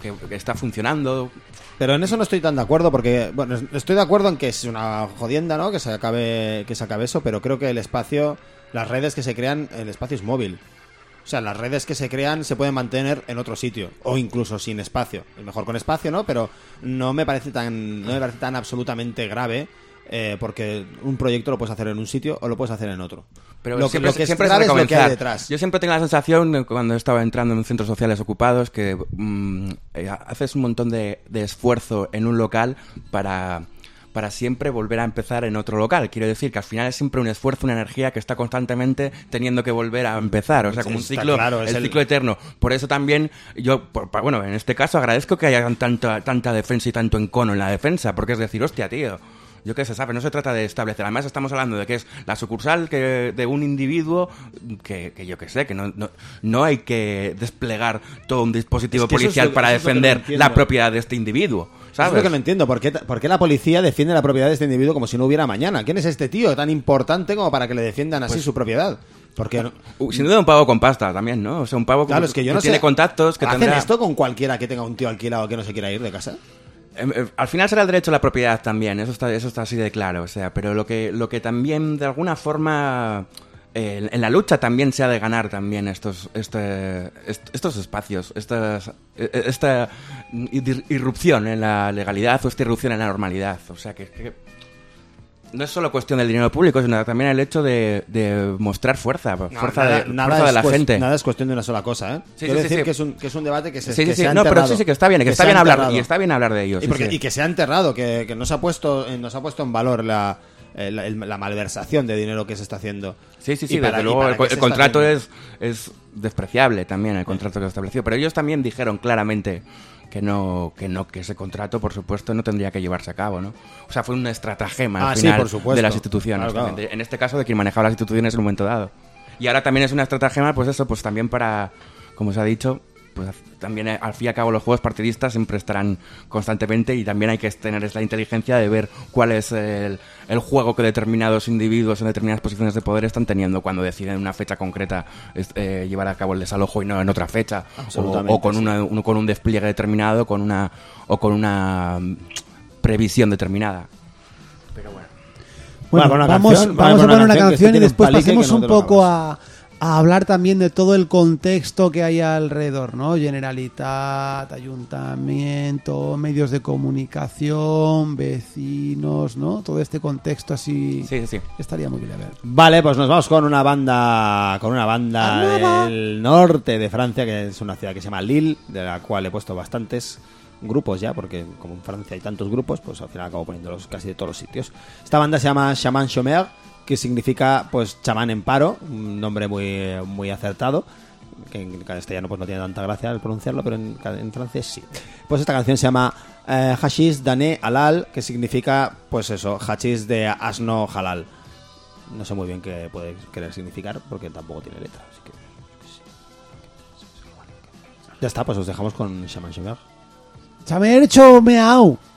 que- que está funcionando. Pero en eso no estoy tan de acuerdo porque, bueno, estoy de acuerdo en que es una jodienda, ¿no? Que se acabe, que se acabe eso, pero creo que el espacio, las redes que se crean, el espacio es móvil. O sea, las redes que se crean se pueden mantener en otro sitio o incluso sin espacio. Es mejor con espacio, ¿no? Pero no me parece tan, no me parece tan absolutamente grave eh, porque un proyecto lo puedes hacer en un sitio o lo puedes hacer en otro. Pero lo que, siempre, lo que es siempre grave es lo que hay detrás. Yo siempre tengo la sensación, cuando estaba entrando en centros sociales ocupados, que mm, eh, haces un montón de, de esfuerzo en un local para, para siempre volver a empezar en otro local. Quiero decir que al final es siempre un esfuerzo, una energía que está constantemente teniendo que volver a empezar. O sea, como un ciclo, claro, el el- ciclo eterno. Por eso también yo, por- bueno, en este caso agradezco que haya tanta, tanta defensa y tanto encono en la defensa, porque es decir, hostia, tío. Yo qué sé, ¿sabes? No se trata de establecer. Además, estamos hablando de que es la sucursal que, de un individuo que, que yo qué sé, que no, no, no hay que desplegar todo un dispositivo Es que eso es policial para no defender la propiedad de este individuo. ¿Sabes? Es lo que no entiendo. ¿Por qué, por qué la policía defiende la propiedad de este individuo como si no hubiera mañana? ¿Quién es este tío tan importante como para que le defiendan así Pues- su propiedad? Porque no- [laughs] Uh, Sin duda un pavo con pasta también, ¿no? O sea, un pavo Claro, que, es que yo no tiene sé. contactos, que ¿Hacen tendrá... esto con cualquiera que tenga un tío alquilado que no se quiera ir de casa? Eh, eh, Al final será el derecho a la propiedad también, eso está, eso está así de claro. O sea, pero lo que, lo que también de alguna forma en la lucha también se ha de ganar también estos, este, est- estos espacios, estas, eh, eh, esta ir- irrupción en la legalidad o esta irrupción en la normalidad. O sea que, que no es solo cuestión del dinero público, sino también el hecho de, de mostrar fuerza, fuerza, nada, de, nada fuerza de la gente. Nada es cuestión de una sola cosa, ¿eh? Sí, Quiero sí, decir sí. Que, es un, que es un debate que se, Sí, que sí, se ha No, pero sí, sí, que está bien, que, está bien ha hablar, enterrado. y está bien hablar de ello. Y, porque- y que se ha enterrado, que, que no se ha puesto, eh, no se ha puesto en valor la, eh, la, malversación de dinero que se está haciendo. Sí, sí, Y sí, para- desde y luego el, contrato es despreciable también, el contrato que se estableció. Pero ellos también dijeron claramente que no, que no, que ese contrato, por supuesto, no tendría que llevarse a cabo, ¿no? O sea, fue un estratagema Ah, al sí, final por de las instituciones. Claro, claro. En este caso, de quien manejaba las instituciones en un momento dado. Y ahora también es una estratagema, pues eso, pues también para, como se ha dicho, pues también eh, al fin y al cabo los juegos partidistas siempre estarán constantemente y también hay que tener esa inteligencia de ver cuál es el, el juego que determinados individuos en determinadas posiciones de poder están teniendo cuando deciden en una fecha concreta eh, llevar a cabo el desalojo y no en otra fecha. O, con, sí. una, uno- con un despliegue determinado con una o con una mm, previsión determinada. Pero bueno. Una vamos, canción, vamos a poner una una canción y un después pasemos no un poco a, a hablar también de todo el contexto que hay alrededor, ¿no? Generalitat, ayuntamiento, medios de comunicación, vecinos, ¿no? Todo este contexto así sí sí estaría muy bien a ver. Vale, pues nos vamos con una banda con una banda del norte de Francia, que es una ciudad que se llama Lille, de la cual he puesto bastantes grupos ya, porque como en Francia hay tantos grupos, pues al final acabo poniéndolos casi de todos los sitios. Esta banda se llama Chaman Chômeur, que significa pues chamán en paro, un nombre muy, muy acertado. Que en castellano pues no tiene tanta gracia al pronunciarlo, pero en, francés sí. Pues esta canción se llama eh, Hashish Dané Halal, que significa pues eso, hachís de asno halal. No sé muy bien qué puede querer significar porque tampoco tiene letra. Así que... Ya está, pues os dejamos con Shaman Sugar. Chamercho meao.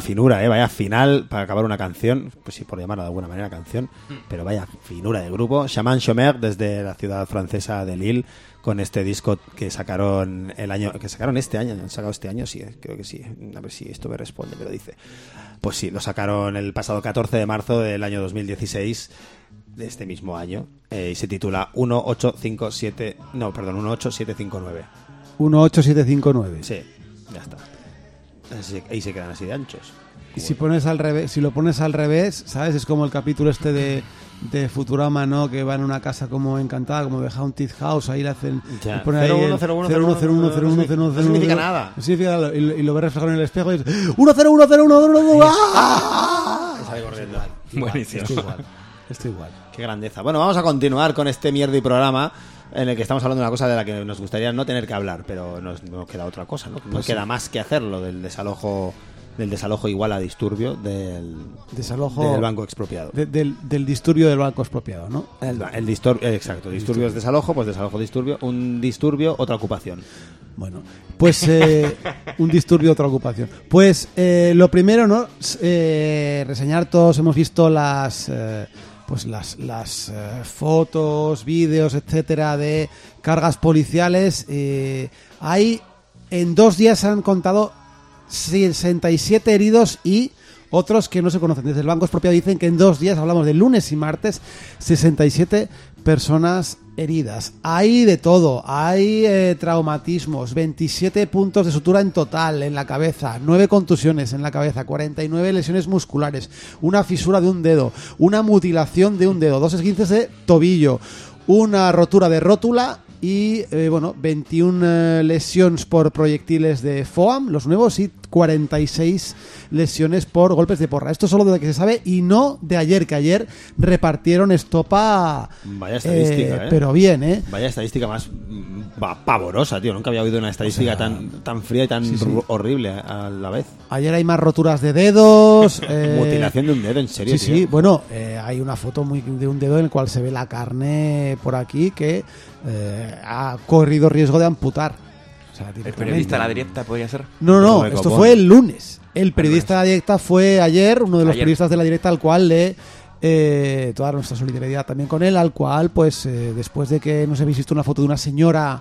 Finura, ¿eh? Vaya final para acabar una canción, pues sí, por llamarla de alguna manera canción, pero vaya finura de grupo. Shaman Chomer desde la ciudad francesa de Lille con este disco que sacaron el año que sacaron este año, han sacado este año, sí, eh, creo que sí. A ver si esto me responde, me lo dice. Pues sí, lo sacaron el pasado 14 de marzo del año 2016 de este mismo año eh, y se titula 1857, no, perdón, 18759. 18759. Sí, ya está. Ahí se quedan así de anchos. Y si pones al revés, si lo pones al revés, ¿sabes? Es como el capítulo este de, de Futurama, ¿no? Que va en una casa como encantada, como de Haunted House, ahí le hacen... Ya. le ponen ahí el 01, 01, 01, 01, 01, no 01, significa nada. No significa nada. Y, lo- y lo ves reflejado en el espejo y es 1, 0, 1, 0, 1, 1, 1, ¡ah! Sale corriendo. Buenísimo. Estoy igual. Estoy igual. Qué grandeza. Bueno, vamos a continuar con este mierda y programa en el que estamos hablando de una cosa de la que nos gustaría no tener que hablar, pero nos, no queda otra cosa, ¿no? No queda más que hacerlo del desalojo del desalojo igual a disturbio del, Desalojo del banco expropiado. de- del, del disturbio del banco expropiado, ¿no? El, el eh, exacto, disturbio es desalojo, pues desalojo disturbio, un disturbio, otra ocupación. Bueno, pues eh, [laughs] un disturbio, otra ocupación. Pues eh, lo primero, ¿no? Eh, reseñar todos, hemos visto las, eh, pues las, las eh, fotos, vídeos, etcétera, de cargas policiales. Eh, hay, en dos días se han contado 67 heridos y otros que no se conocen. Desde el Banco Expropiado dicen que en dos días, hablamos de lunes y martes, 67 personas heridas. Hay de todo, hay eh, traumatismos, 27 puntos de sutura en total en la cabeza, 9 contusiones en la cabeza, 49 lesiones musculares, una fisura de un dedo, una mutilación de un dedo, dos esguinces de tobillo, una rotura de rótula y eh, bueno, 21 eh, lesiones por proyectiles de FOAM, los nuevos, y 46 lesiones por golpes de porra. Esto solo de lo que se sabe y no de ayer, que ayer repartieron estopa. Vaya estadística, ¿eh? Pero bien, ¿eh? Vaya estadística más mm, pavorosa, tío. Nunca había oído una estadística tan, tan fría y tan sí, sí. ru- horrible a la vez. Ayer hay más roturas de dedos. [laughs] eh, Mutilación de un dedo, en serio, Sí, tío. sí, bueno, eh, hay una foto muy de un dedo en el cual se ve la carne por aquí que eh, ha corrido riesgo de amputar. Sea, El periodista de la directa podría ser. No, no, esto fue el lunes. El periodista de la directa fue ayer, uno de los Ayer. periodistas de la directa al cual le eh, toda nuestra solidaridad también con él, al cual pues eh, después de que no sé habéis visto una foto de una señora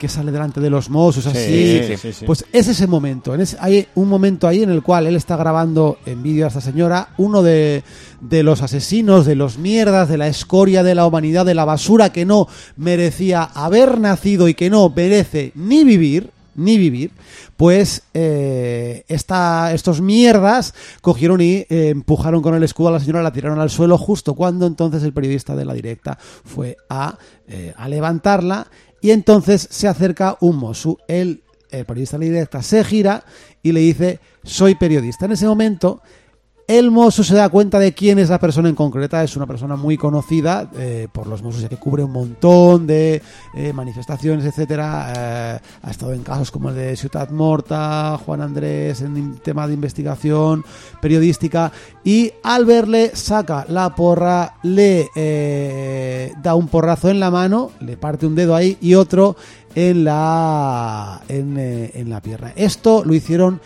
que sale delante de los Mossos así, Sí, sí, sí, sí. pues es ese momento, en ese- hay un momento ahí en el cual él está grabando en vídeo a esta señora, uno de, de los asesinos, de los mierdas, de la escoria de la humanidad, de la basura que no merecía haber nacido y que no merece ni vivir, ni vivir, pues eh, esta, estos mierdas cogieron y eh, empujaron con el escudo a la señora, la tiraron al suelo justo cuando entonces el periodista de la directa fue a, eh, a levantarla y entonces se acerca un Mosu. El, el periodista directa se gira y le dice, soy periodista. En ese momento el Mosu se da cuenta de quién es la persona en concreta. Es una persona muy conocida eh, por los Mossos, ya que cubre un montón de eh, manifestaciones, etcétera. Eh, ha estado en casos como el de Ciudad Morta, Juan Andrés, en tema de investigación periodística. Y al verle, saca la porra, le eh, da un porrazo en la mano, le parte un dedo ahí y otro en la, en, en la pierna. Esto lo hicieron.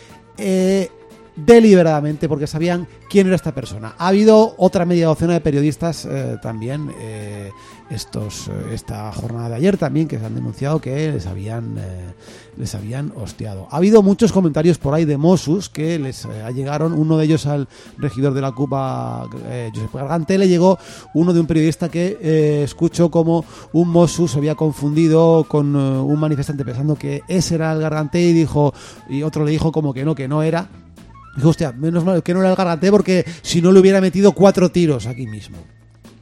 Deliberadamente porque sabían quién era esta persona. Ha habido otra media docena de periodistas eh, también eh, estos eh, esta jornada de ayer también que se han denunciado que les habían eh, les habían hostiado. Ha habido muchos comentarios por ahí de Mossus que les llegaron, uno de ellos al regidor de la CUPA, eh, Josep Gargante, le llegó uno de un periodista que escuchó como un Mossus se había confundido con un manifestante pensando que ese era el Gargante y dijo y otro le dijo como que no, que no era. Dijo, hostia, menos mal que no era el Gargante porque si no le hubiera metido cuatro tiros aquí mismo.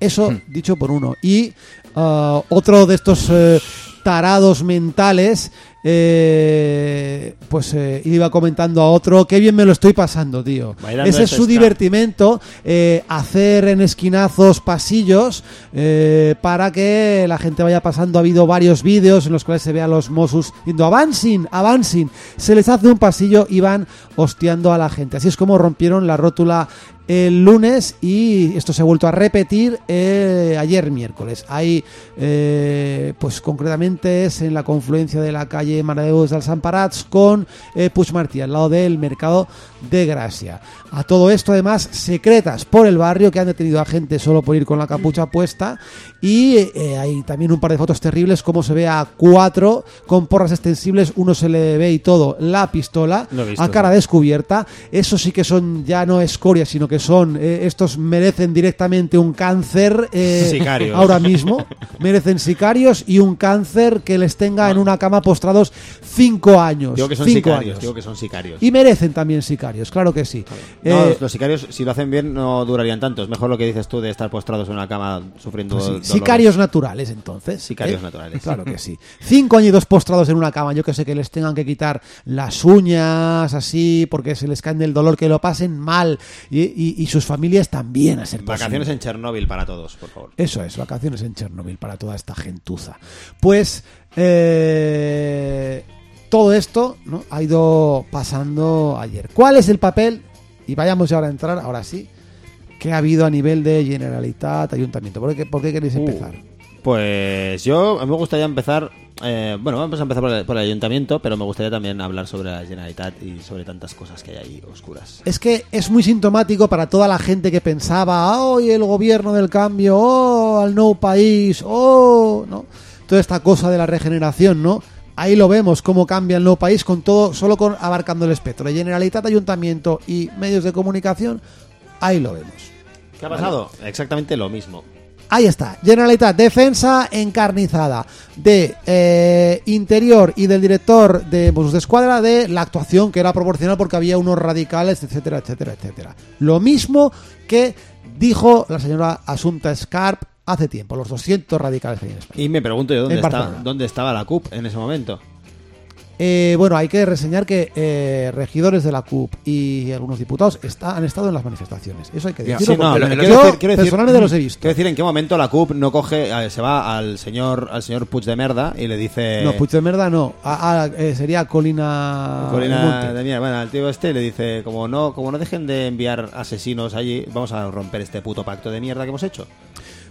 Eso dicho por uno. Y ah, otro de estos eh, tarados mentales, eh, pues eh, iba comentando a otro, qué bien me lo estoy pasando, tío. Bailando Ese es su divertimento, eh, hacer en esquinazos pasillos para que la gente vaya pasando. Ha habido varios vídeos en los cuales se ve a los Mossus diciendo avancing, avancing. Se les hace un pasillo y van hostiando a la gente. Así es como rompieron la rótula el lunes y esto se ha vuelto a repetir eh, ayer miércoles. Hay, eh, pues concretamente es en la confluencia de la calle calle Maradeus dels Amparats con eh, Puigmartí, al lado del mercado de Gracia. A todo esto, además, secretas por el barrio que han detenido a gente solo por ir con la capucha puesta. Y eh, hay también un par de fotos terribles, como se ve a cuatro con porras extensibles, uno se le ve y todo la pistola visto, a cara descubierta. Eso sí que son ya no escoria, sino que son, eh, estos merecen directamente un cáncer eh, Sicarios. ahora mismo. merecen sicarios y un cáncer que les tenga en una cama postrados cinco años. Digo que son cinco sicarios, años. digo que son sicarios. Y merecen también sicarios, claro que sí. No, Eh, los sicarios, si lo hacen bien, no durarían tanto. Es mejor lo que dices tú de estar postrados en una cama sufriendo pues sí, sicarios naturales, entonces. Sicarios ¿eh? naturales. Claro que sí. Cinco añitos postrados en una cama, yo que sé, que les tengan que quitar las uñas, así, porque se les caen del dolor, que lo pasen mal. Y, y- y sus familias también, a ser Vacaciones posible. en Chernóbil para todos, por favor. Eso es, vacaciones en Chernobyl para toda esta gentuza. Pues eh, todo esto ¿no? ha ido pasando ayer. ¿Cuál es el papel? Y vayamos ya ahora a entrar, ahora sí, que ha habido a nivel de Generalitat, Ayuntamiento. ¿Por qué, por qué queréis empezar? Pues yo, a mí me gustaría empezar. eh, bueno, vamos a empezar por el, por el ayuntamiento, pero me gustaría también hablar sobre la Generalitat y sobre tantas cosas que hay ahí oscuras. Es que es muy sintomático para toda la gente que pensaba, hoy el gobierno del cambio, oh, al no país, oh, ¿no? Toda esta cosa de la regeneración, ¿no? Ahí lo vemos, cómo cambia el nuevo país con todo, solo con abarcando el espectro. La Generalitat, Ayuntamiento y medios de comunicación, ahí lo vemos. ¿Qué ha pasado? Exactamente lo mismo. Ahí está, Generalitat, defensa encarnizada de eh, Interior y del director de Mossos de Escuadra de la actuación que era proporcional porque había unos radicales, etcétera, etcétera, etcétera. Lo mismo que dijo la señora Asunta Scarp hace tiempo, los 200 radicales que hay en España. Y me pregunto yo dónde, está, dónde estaba la CUP en ese momento. Eh, bueno, hay que reseñar que eh, regidores de la CUP y algunos diputados está- han estado en las manifestaciones. Eso hay que decirlo. Sí, no, yo decir- quiero decir- personalmente los he visto. Quiero decir, ¿en qué momento la CUP no coge, eh, se va al señor al señor Puig de Merda y le dice... No, Puig de Merda no. Eh, sería Colina... Colina de mierda. Bueno, al tío este le dice, como no, como no dejen de enviar asesinos allí, vamos a romper este puto pacto de mierda que hemos hecho.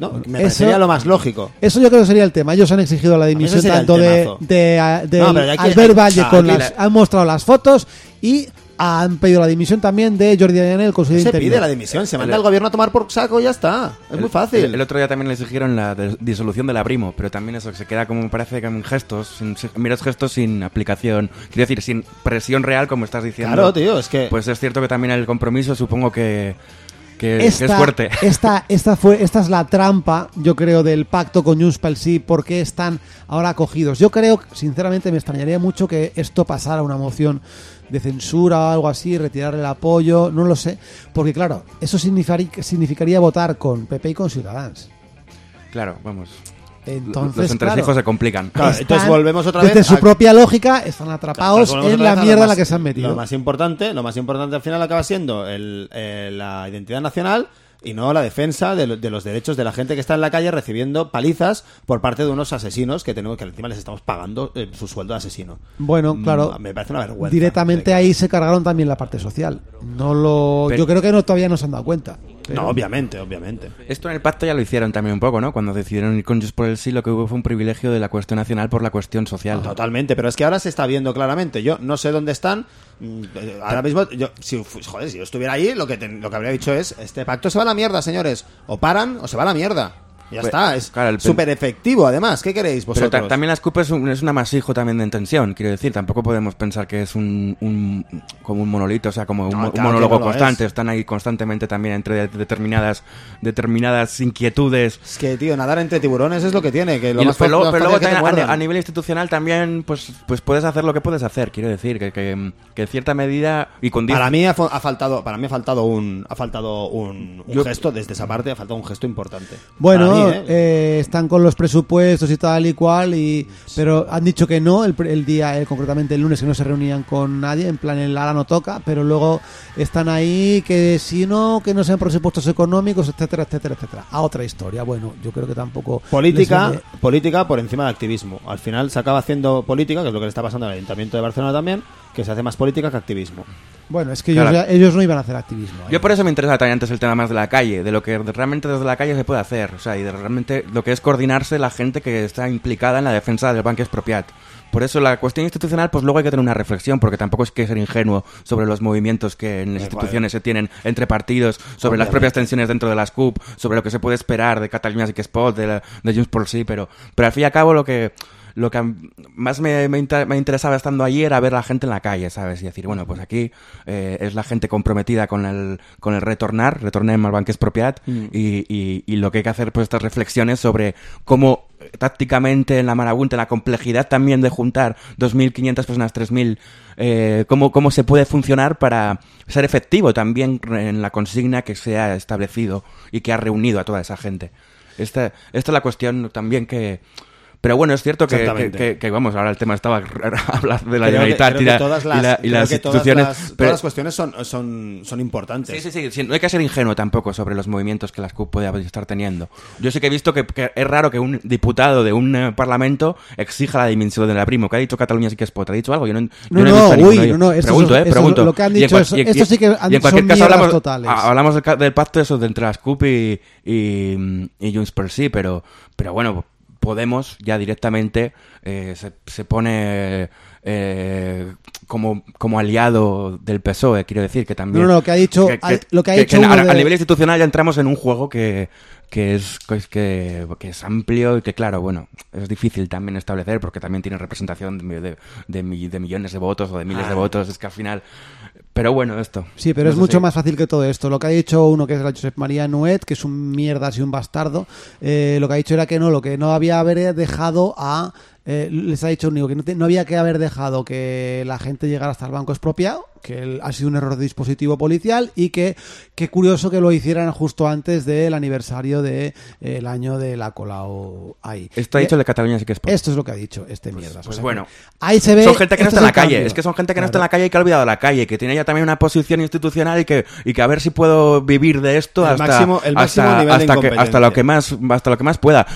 ¿No? Me eso- parecería lo más lógico. Eso yo creo que sería el tema. Ellos han exigido la dimisión tanto de, de, de No, Albert Valle ah, con las... la- Han mostrado las fotos y han pedido la dimisión también de Jordi Ariane, el consejero Se pide la dimisión, se manda El- al gobierno a tomar por saco y ya está. Es muy fácil. El, el otro día también le exigieron la disolución de la Brimo, pero también eso que se queda como me parece que en gestos, sin, sin- meros gestos sin aplicación, quiero decir, sin presión real como estás diciendo. Claro, tío, es que... Pues es cierto que también el compromiso supongo que, que, que esta, es fuerte. [laughs] Esta, esta, fue, esta es la trampa, yo creo, del pacto con Junts pel Sí, porque están ahora acogidos. Yo creo, sinceramente, me extrañaría mucho que esto pasara a una moción de censura o algo así, retirar el apoyo, no lo sé, porque claro, eso significaría, significaría votar con PP y con Ciudadanos. Claro, vamos. Entonces, Los entresijos claro, se complican. Claro, están, entonces volvemos otra desde vez su a- propia lógica, están atrapados en la mierda en la que se han metido. Lo más importante, lo más importante al final acaba siendo el, eh, la identidad nacional y no la defensa de, lo- de los derechos de la gente que está en la calle recibiendo palizas por parte de unos asesinos que tenemos que encima les estamos pagando eh, su sueldo de asesino. Bueno, Mm, claro. me parece una vergüenza. Directamente ahí se cargaron también la parte social. No lo, Pero- yo creo que no todavía no se han dado cuenta. Pero- No, obviamente, obviamente. Esto en el pacto ya lo hicieron también un poco, ¿no? Cuando decidieron ir con Just por el sí, lo que hubo fue un privilegio de la cuestión nacional por la cuestión social. Totalmente, pero es que ahora se está viendo claramente. Yo no sé dónde están. mm, eh, Ahora mismo, yo, si, joder, si yo estuviera ahí, lo que, lo que habría dicho es: este pacto se va a la mierda, señores. O paran o se va a la mierda. Ya Pues, está, es claro, súper efectivo además. ¿Qué queréis Pero vosotros? ta- también la SCUP es un, es un amasijo también de intención, quiero decir, tampoco podemos pensar que es un, un- como un monolito, o sea, como un, No, mo- un claro que monólogo no constante, es. están ahí constantemente también entre de- determinadas determinadas inquietudes. Es que, tío, nadar entre tiburones es lo que tiene. Que lo Y más pero, luego- fácil- pero también a, nivel institucional también pues pues puedes hacer lo que puedes hacer, quiero decir, que, que, que en cierta medida y con Para mí ha, ha faltado, para mí ha faltado un, ha faltado un, un Yo- gesto desde esa parte, ha faltado un gesto importante. Bueno, ¿eh? eh, están con los presupuestos y tal y cual, y pero han dicho que no, el, el día, eh, concretamente el lunes, que no se reunían con nadie, en plan el ala no toca, pero luego están ahí que si no, que no sean presupuestos económicos, etcétera, etcétera, etcétera. A otra historia. Bueno, yo creo que tampoco... Política, política por encima de activismo. Al final se acaba haciendo política, que es lo que le está pasando al Ayuntamiento de Barcelona también, que se hace más política que activismo. Bueno, es que ellos, Claro. ya- ellos no iban a hacer activismo. ¿eh? Yo por eso me interesa también antes el tema más de la calle, de lo que realmente desde la calle se puede hacer, o sea, y de realmente lo que es coordinarse la gente que está implicada en la defensa del Banco Expropiat. Por eso la cuestión institucional, pues luego hay que tener una reflexión, porque tampoco es que ser ingenuo sobre los movimientos que en las instituciones se tienen entre partidos, sobre las propias tensiones dentro de las CUP, sobre lo que se puede esperar de Cataluña y que Spot, de, la- de Junts por sí, pero, pero al fin y al cabo lo que lo que más me, me, inter- me interesaba estando allí era ver a la gente en la calle, ¿sabes? Y decir, bueno, pues aquí eh, es la gente comprometida con el, con el retornar, retornem al Banco Expropiat, Mm. y, y, y lo que hay que hacer, pues estas reflexiones sobre cómo eh, tácticamente en la marabunta, en la complejidad también de juntar 2.500 personas, 3.000, eh, cómo, cómo se puede funcionar para ser efectivo también en la consigna que se ha establecido y que ha reunido a toda esa gente. Esta, esta es la cuestión también que... Pero bueno, es cierto que, que, que- que, vamos, ahora el tema estaba [laughs] hablar de la Generalitat y, la- todas y las, la- y creo las que todas instituciones. las- todas pero- las cuestiones son, son, son importantes. Sí, sí, sí, sí, No hay que ser ingenuo tampoco sobre los movimientos que las CUP puede estar teniendo. Yo sí que he visto que, que es raro que un diputado de un eh, parlamento exija la dimisión de la primo. que ha dicho Cataluña sí que es pot? ¿Ha dicho algo? Yo no, yo No, he no, ninguno uy, no, no, pregunto, es- ¿eh? Pregunto. lo que han Y en dicho es- esto sí que han- y en cualquier son caso hablamos, totales. hablamos del, del pacto eso de entre las CUP y, y, y Junts per sí, pero, pero bueno, Podemos ya directamente eh, se, se pone eh, como, como aliado del PSOE, quiero decir, que también... No, no, lo que ha dicho- lo que ha dicho a, uno a nivel institucional ya entramos en un juego que, que es que, es- que, que es amplio y que, claro, bueno, es difícil también establecer porque también tiene representación de, de, de millones de votos o de miles de votos. Es que al final... Pero bueno, esto. Sí, pero No es mucho más fácil que todo esto. Lo que ha dicho uno que es la Josep María Nuet, que es un mierdas y un bastardo, eh, lo que ha dicho era que no, lo que no había haber dejado a... eh, les ha dicho un único que no, te- no había que haber dejado que la gente llegara hasta el banco expropiado, que el- ha sido un error de dispositivo policial y que qué curioso que lo hicieran justo antes del aniversario del año de la Colau ahí. Esto ha Y- dicho el de Cataluña sí que es pot. Esto es lo que ha dicho este mierdas. pues O sea, bueno. ahí se ve... Son gente que no está en la calle. cambio. Es que son gente que no está en la calle y que ha olvidado la calle. Que tiene ya también una posición institucional y que, y que a ver si puedo vivir de esto El hasta, máximo- el máximo hasta, nivel de hasta, que, incompetencia. hasta lo que más hasta lo que más pueda.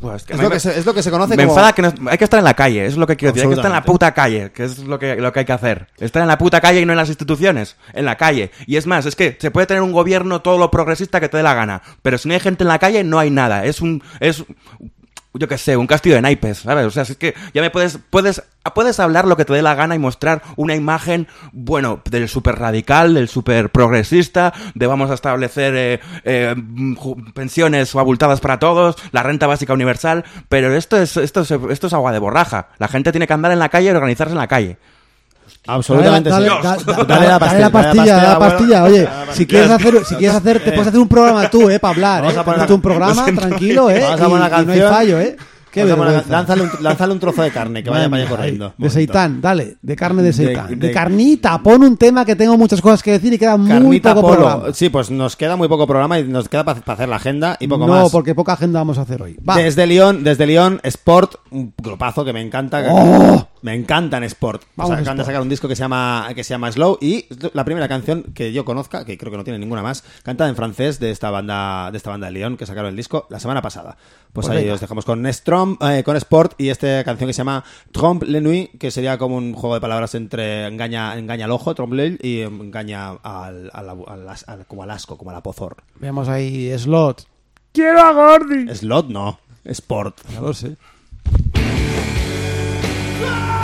Pues, Es lo, me- que se, es lo que se conoce me como... enfada que no- hay que estar en la calle, es lo que quiero decir. Hay que estar en la puta calle, que es lo que, lo que hay que hacer. Estar en la puta calle y no en las instituciones, en la calle. Y es más, es que se puede tener un gobierno todo lo progresista que te dé la gana, pero si no hay gente en la calle no hay nada. Es un es yo qué sé, un castillo de naipes, ¿sabes? O sea, es que ya me puedes puedes puedes hablar lo que te dé la gana y mostrar una imagen, bueno, del súper radical, del súper progresista, de vamos a establecer eh, eh, pensiones abultadas para todos, la renta básica universal, pero esto es, esto es, esto es agua de borraja. La gente tiene que andar en la calle y organizarse en la calle. Absolutamente dale, sí. dale, da- da- Dale la dale la pastilla, pastilla, dale la pastilla. Oye, la si quieres hacer, si quieres hacer, te puedes hacer un programa tú, eh, para hablar, Vamos eh. a poner- un [laughs] programa tranquilo, eh. [laughs] Vamos a poner y- una y no hay fallo, eh. Qué Vamos lánzale, un, lánzale un trozo de carne, que vaya para allá corriendo. De seitán, dale, de carne de seitán. De, de- carnita, pon un tema que tengo muchas cosas que decir y queda muy poco polo. programa. Sí, pues nos queda muy poco programa y nos queda para hacer la agenda y poco no, más. porque poca agenda vamos a hacer hoy. Va. Desde Lyon, desde Lyon, Sport, un grupazo que me encanta. ¡Oh! Me encantan Sport. O Vamos, sea, acaban de Sport. sacar un disco que se llama que se llama Slow y la primera canción que yo conozca, que creo que no tiene ninguna más, cantada en francés de esta banda de esta banda de Lyon que sacaron el disco la semana pasada. Pues, Pues ahí venga. os dejamos con Strom, eh, con Sport y esta canción que se llama Trompe le Nuit, que sería como un juego de palabras entre engaña engaña al ojo, Trompe l'œil, y engaña al, al- al- al- como al asco, como a la pozor. Veamos ahí, slot. Quiero a Gordy. Slot no, Sport. Ya lo sé. Yeah.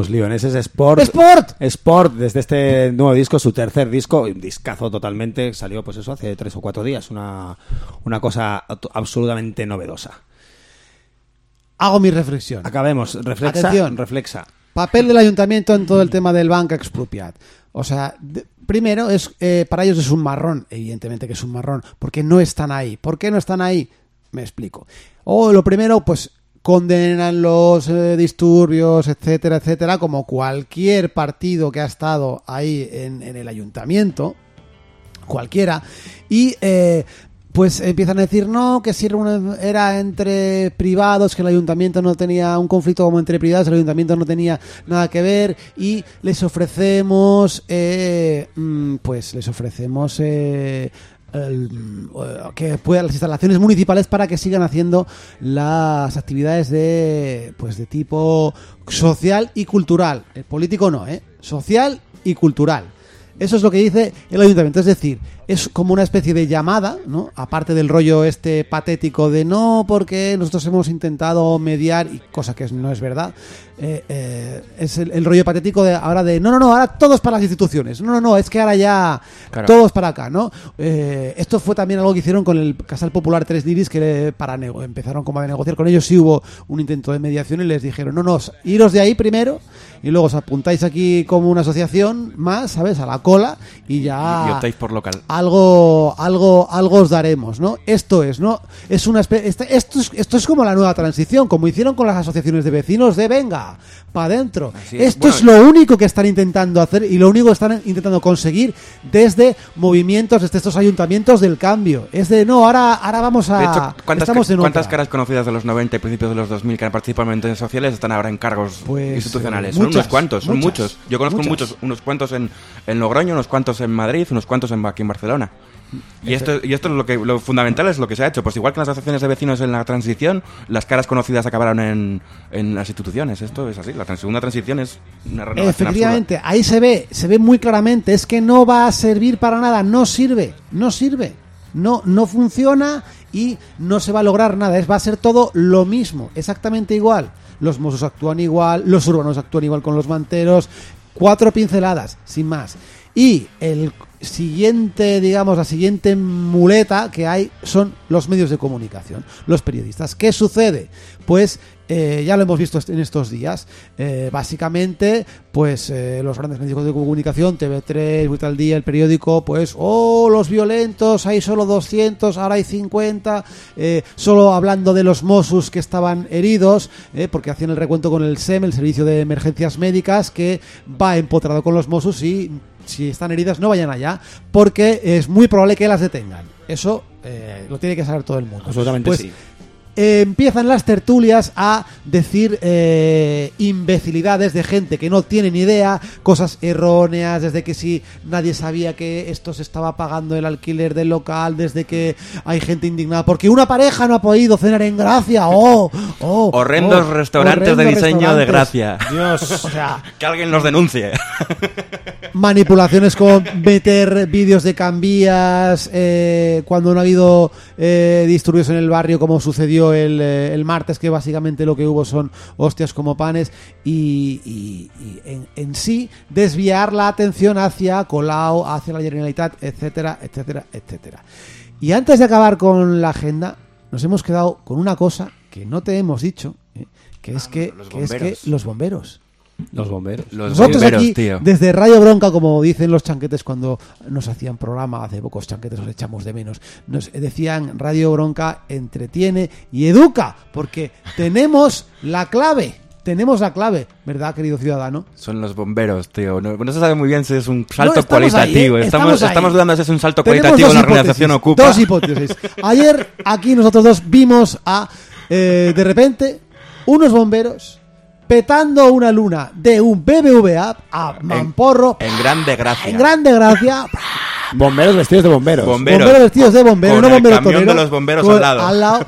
Los lioneses Sport. ¡Sport! Sport, desde este nuevo disco, su tercer disco, un discazo totalmente, salió pues eso hace tres o cuatro días, una, una cosa absolutamente novedosa. Hago mi reflexión. Acabemos, reflexa, Atención. reflexa. Papel del ayuntamiento en todo el tema del banca expropiat. O sea, de- primero, es eh, para ellos es un marrón, evidentemente que es un marrón, porque no están ahí. ¿Por qué no están ahí? Me explico. O lo primero, pues condenan los eh, disturbios, etcétera, etcétera, como cualquier partido que ha estado ahí en, el ayuntamiento, cualquiera, y eh, pues empiezan a decir no, que si era entre privados, que el ayuntamiento no tenía un conflicto como entre privados, el ayuntamiento no tenía nada que ver y les ofrecemos, eh, mm, pues les ofrecemos... eh, eh, que puedan las instalaciones municipales para que sigan haciendo las actividades de pues de tipo social y cultural. El político no eh social y cultural. Eso es lo que dice el ayuntamiento, es decir, es como una especie de llamada, ¿no? Aparte del rollo este patético de no, porque nosotros hemos intentado mediar, y cosa que no es verdad, eh, eh, es el, el rollo patético de ahora de no, no, no, ahora todos para las instituciones, no, no, no, es que ahora ya Claro. todos para acá, ¿no? Eh, esto fue también algo que hicieron con el Casal Popular Tres Diris, que para empezaron como a negociar con ellos, sí hubo un intento de mediación y les dijeron, no, no, iros de ahí primero y luego os apuntáis aquí como una asociación más, ¿sabes? A la cola y ya Y optáis por local. Algo algo algo os daremos no esto es no es una este- esto es esto es como la nueva transición como hicieron con las asociaciones de vecinos de venga para adentro es. esto es lo único que están intentando hacer y lo único que están intentando conseguir desde movimientos desde estos ayuntamientos del cambio es de no ahora ahora vamos a De hecho, ¿cuántas, estamos en cuántas caras conocidas de los 90 y principios de los 2000 que han participado en movimientos sociales están ahora en cargos Pues, institucionales? son unos cuantos, son muchos. Yo conozco muchas. muchos, unos cuantos en, en Logroño, unos cuantos en Madrid, unos cuantos en, aquí en Barcelona. Y esto, y esto es lo que lo fundamental es lo que se ha hecho. Pues igual que las asociaciones de vecinos en la transición, las caras conocidas acabaron en, en las instituciones. Esto es así. La trans- segunda transición es una renovación Efectivamente, ahí se ve, se ve muy claramente, es que no va a servir para nada, no sirve, no sirve, no, no funciona y no se va a lograr nada, es, va a ser todo lo mismo, exactamente igual. Los mozos actúan igual, los urbanos actúan igual con los manteros, cuatro pinceladas, sin más. Y el siguiente, digamos, la siguiente muleta que hay son los medios de comunicación, los periodistas. ¿Qué sucede? Pues eh, ya lo hemos visto en estos días. Eh, básicamente, pues eh, los grandes medios de comunicación, TV3, Vuelta al Día, el periódico, pues, oh, los violentos, hay solo 200, ahora hay 50, eh, solo hablando de los Mossos que estaban heridos, porque hacían el recuento con el SEM, el Servicio de Emergencias Médicas, que va empotrado con los Mossos y si están heridas no vayan allá, porque es muy probable que las detengan. Eso eh, lo tiene que saber todo el mundo. Absolutamente Pues, sí. eh, empiezan las tertulias a decir eh, imbecilidades de gente que no tiene ni idea, cosas erróneas, desde que si nadie sabía que esto se estaba pagando el alquiler del local, desde que hay gente indignada porque una pareja no ha podido cenar en Gracia, [laughs] oh, oh, Horrendos oh, restaurantes de diseño de gracia. Dios, o [laughs] sea, que alguien los denuncie. [laughs] manipulaciones con meter vídeos de cambias eh, cuando no ha habido eh, disturbios en el barrio como sucedió el, eh, el martes que básicamente lo que hubo son hostias como panes y, y- y en, en sí desviar la atención hacia Colau, hacia la Generalitat, etcétera, etcétera, etcétera. Y antes de acabar con la agenda nos hemos quedado con una cosa que no te hemos dicho, eh, que es que, que es que los bomberos. Los bomberos. Los Nosotros bomberos, aquí, tío. desde Radio Bronca, como dicen los chanquetes cuando nos hacían programa, hace pocos chanquetes los echamos de menos, nos decían Radio Bronca entretiene y educa, porque tenemos la clave, tenemos la clave, ¿verdad, querido ciudadano? Son los bomberos, tío. No, no se sabe muy bien si es un salto estamos ahí, cualitativo. ¿eh? estamos, Estamos dudando si es un salto Tenemos cualitativo en la organización hipótesis, Ocupa. Dos hipótesis. Ayer aquí nosotros dos vimos a, eh, de repente, unos bomberos petando una luna de un BBVA a Mamporro, En grande gracia. en grande gracia. Bomberos vestidos de bomberos. Bomberos. Bomberos vestidos de bomberos, Con no el bomberos camión de los bomberos con- al lado.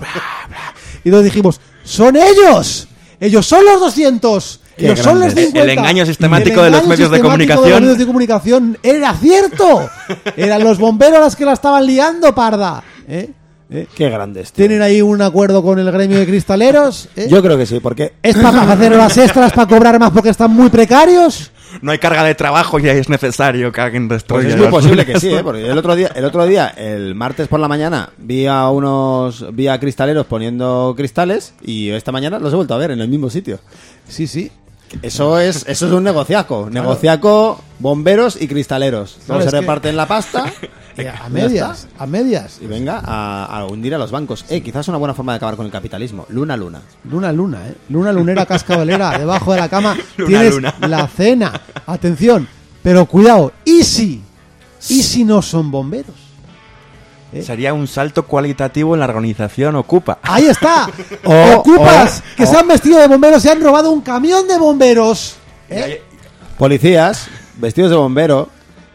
Y nos dijimos, ¡son ellos! ¡Ellos son los 200! Qué ¡Ellos son los grandes. 50! El engaño sistemático el de los medios de comunicación. los medios de comunicación era cierto. [laughs] Eran los bomberos los que la estaban liando, parda. ¿Eh? ¿Eh? Qué grandes. tío. ¿Tienen ahí un acuerdo con el gremio de cristaleros? ¿eh? Yo creo que sí, porque ¿Es para hacer horas extras para cobrar más porque están muy precarios? No hay carga de trabajo y ahí es necesario que alguien Pues destruya. es muy posible que sí, ¿eh? porque el otro día, el otro día, el martes por la mañana, vi a unos, vi a cristaleros poniendo cristales y esta mañana los he vuelto a ver en el mismo sitio. Sí, sí. Eso es, eso es un negociaco, negociaco, bomberos y cristaleros. Claro, Todos es se que- reparten la pasta [laughs] a medias, a medias. y venga a, a hundir a los bancos. Eh, quizás una buena forma de acabar con el capitalismo. Luna, luna. Luna, luna, ¿eh? Luna, lunera, cascabalera. [laughs] Debajo de la cama Luna, tienes luna. la cena. Atención. Pero cuidado. ¿Y si? ¿Y si no son bomberos? ¿Eh? Sería un salto cualitativo en la organización Ocupa. Ahí está. [laughs] O- Ocupas o- que se han vestido de bomberos y han robado un camión de bomberos. ¿eh? Policías vestidos de bombero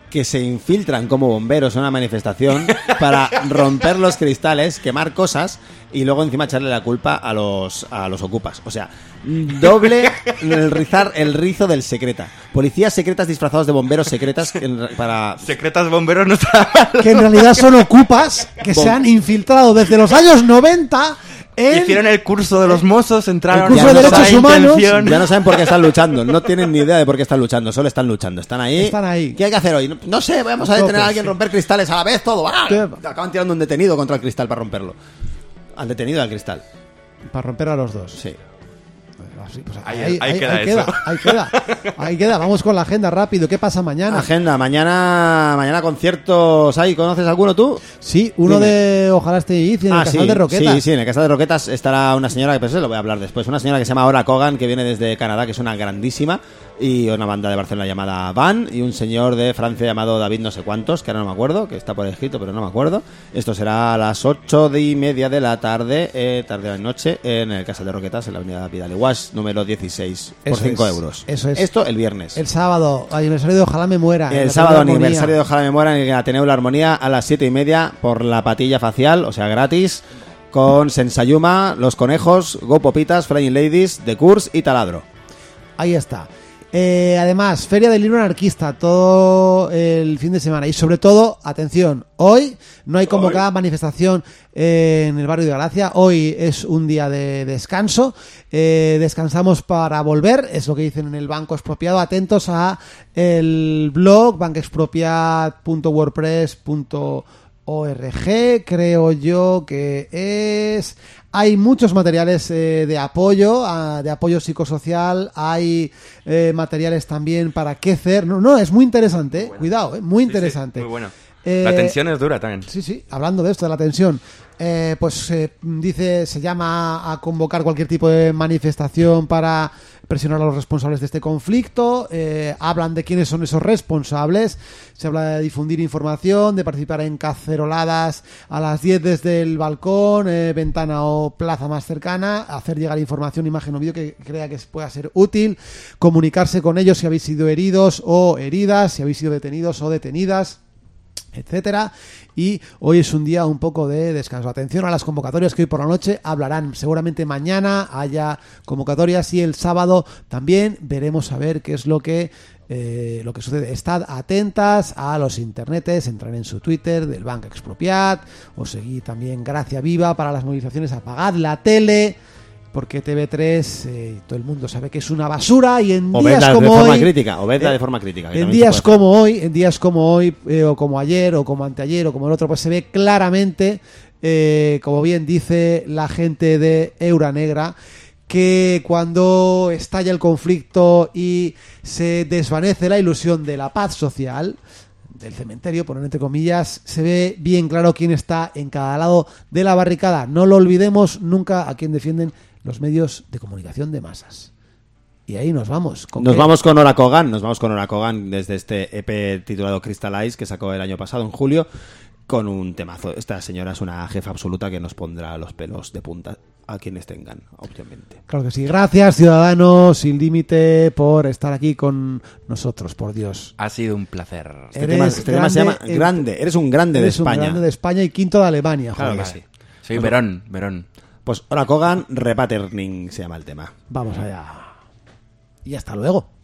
que se infiltran como bomberos en una manifestación [laughs] para romper los cristales, quemar cosas y luego encima echarle la culpa a los a los ocupas. O sea, doble [laughs] el rizar el rizo del secreta. Policías secretas disfrazados de bomberos secretas en- para Secretas bomberos no está mal. Que en realidad son ocupas que se han infiltrado desde los años 90 en... Hicieron el curso de los mozos, entraron El curso de con derechos toda humanos. intención. ya no saben por qué están [laughs] luchando, no tienen ni idea de por qué están luchando, solo están luchando, están ahí. Están ahí. ¿Qué hay que hacer hoy? No, no sé, vamos a detener a alguien, romper cristales a la vez, todo. ¡Ah! ¿Qué? Acaban tirando un detenido contra el cristal para romperlo. Al detenido y al cristal. Para romper a los dos. Sí. Así, pues Ahí- ahí queda ahí queda, ahí queda. Vamos con la agenda rápido. ¿Qué pasa mañana? Agenda, mañana mañana conciertos hay, ¿conoces alguno tú? Sí, uno Dime. de Ojalá esté Izi en el Casal sí, de Roquetas. sí, sí, en el Casal de Roquetas estará una señora, que pues lo voy a hablar después, una señora que se llama Ora Kogan, que viene desde Canadá, que es una grandísima, y una banda de Barcelona llamada Van, y un señor de Francia llamado David no sé cuántos, que ahora no me acuerdo, que está por escrito, pero no me acuerdo. Esto será a las ocho y media de la tarde, eh, tarde de la noche, en el Casal de Roquetas, en la avenida Vidal Iguas, número 16, por Eso 5 es, euros. eso es. Esto el viernes. El sábado, aniversario de Ojalá me muera. El sábado aniversario de Ojalá me muera en el Ateneo La Armonía a las siete y media por la patilla facial, o sea, gratis, con Sensayuma, Los Conejos, Go Popitas, Flying Ladies, The Curse y Taladro. Ahí está. Eh, además, Feria del Libro Anarquista todo el fin de semana. Y sobre todo, atención, hoy no hay convocada manifestación eh, en el barrio de Galacia. Hoy es un día de descanso. Eh, descansamos para volver, es lo que dicen en el Banco Expropiado. Atentos a el blog bancoexpropiad.wordpress.org, creo yo que es... Hay muchos materiales eh, de apoyo, ah, de apoyo psicosocial, hay eh, materiales también para qué hacer. No, no, es muy interesante, eh. cuidado, eh, muy Sí, sí, interesante. muy bueno. La tensión es dura también. Sí, sí, hablando de esto, de la tensión, eh, pues eh, dice, se llama a convocar cualquier tipo de manifestación para presionar a los responsables de este conflicto, eh, hablan de quiénes son esos responsables, se habla de difundir información, de participar en caceroladas a las 10 desde el balcón, eh, ventana o plaza más cercana, hacer llegar información, imagen o vídeo que crea que pueda ser útil, comunicarse con ellos si habéis sido heridos o heridas, si habéis sido detenidos o detenidas etcétera y hoy es un día un poco de descanso. Atención a las convocatorias que hoy por la noche hablarán. Seguramente mañana haya convocatorias y el sábado también veremos a ver qué es lo que eh, lo que sucede. Estad atentas a los internetes, entrar en su Twitter del Banco Expropiat, o seguir también Gracia Viva para las movilizaciones, apagad la tele. Porque TV3 eh, todo el mundo sabe que es una basura y en O días de como forma hoy crítica, o eh, de forma crítica. en días como hoy, en días como hoy, eh, o como ayer, o como anteayer, o como el otro, pues se ve claramente, eh, como bien dice la gente de Eura Negra, que cuando estalla el conflicto y se desvanece la ilusión de la paz social, del cementerio, poner entre comillas, se ve bien claro quién está en cada lado de la barricada. No lo olvidemos nunca a quien defienden los medios de comunicación de masas. Y ahí nos vamos. ¿Con Nos qué? vamos con Ora Kogan, nos vamos con Ora Kogan desde este EP titulado Crystallize que sacó el año pasado, en julio, con un temazo. Esta señora es una jefa absoluta que nos pondrá los pelos de punta a quienes tengan, obviamente. Claro que sí. Gracias, Ciudadanos Sin Límite, por estar aquí con nosotros, por Dios. Ha sido un placer. Este, Eres tema, este tema se llama grande en- Grande, eres un grande de Eres un España. grande de España y quinto de Alemania. Claro joder. que sí. Soy Verón, Verón. Pues Ora Kogan, Repatterning se llama el tema. Vamos allá. Y hasta luego.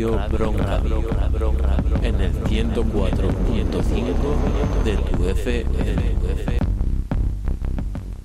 Radio Bronca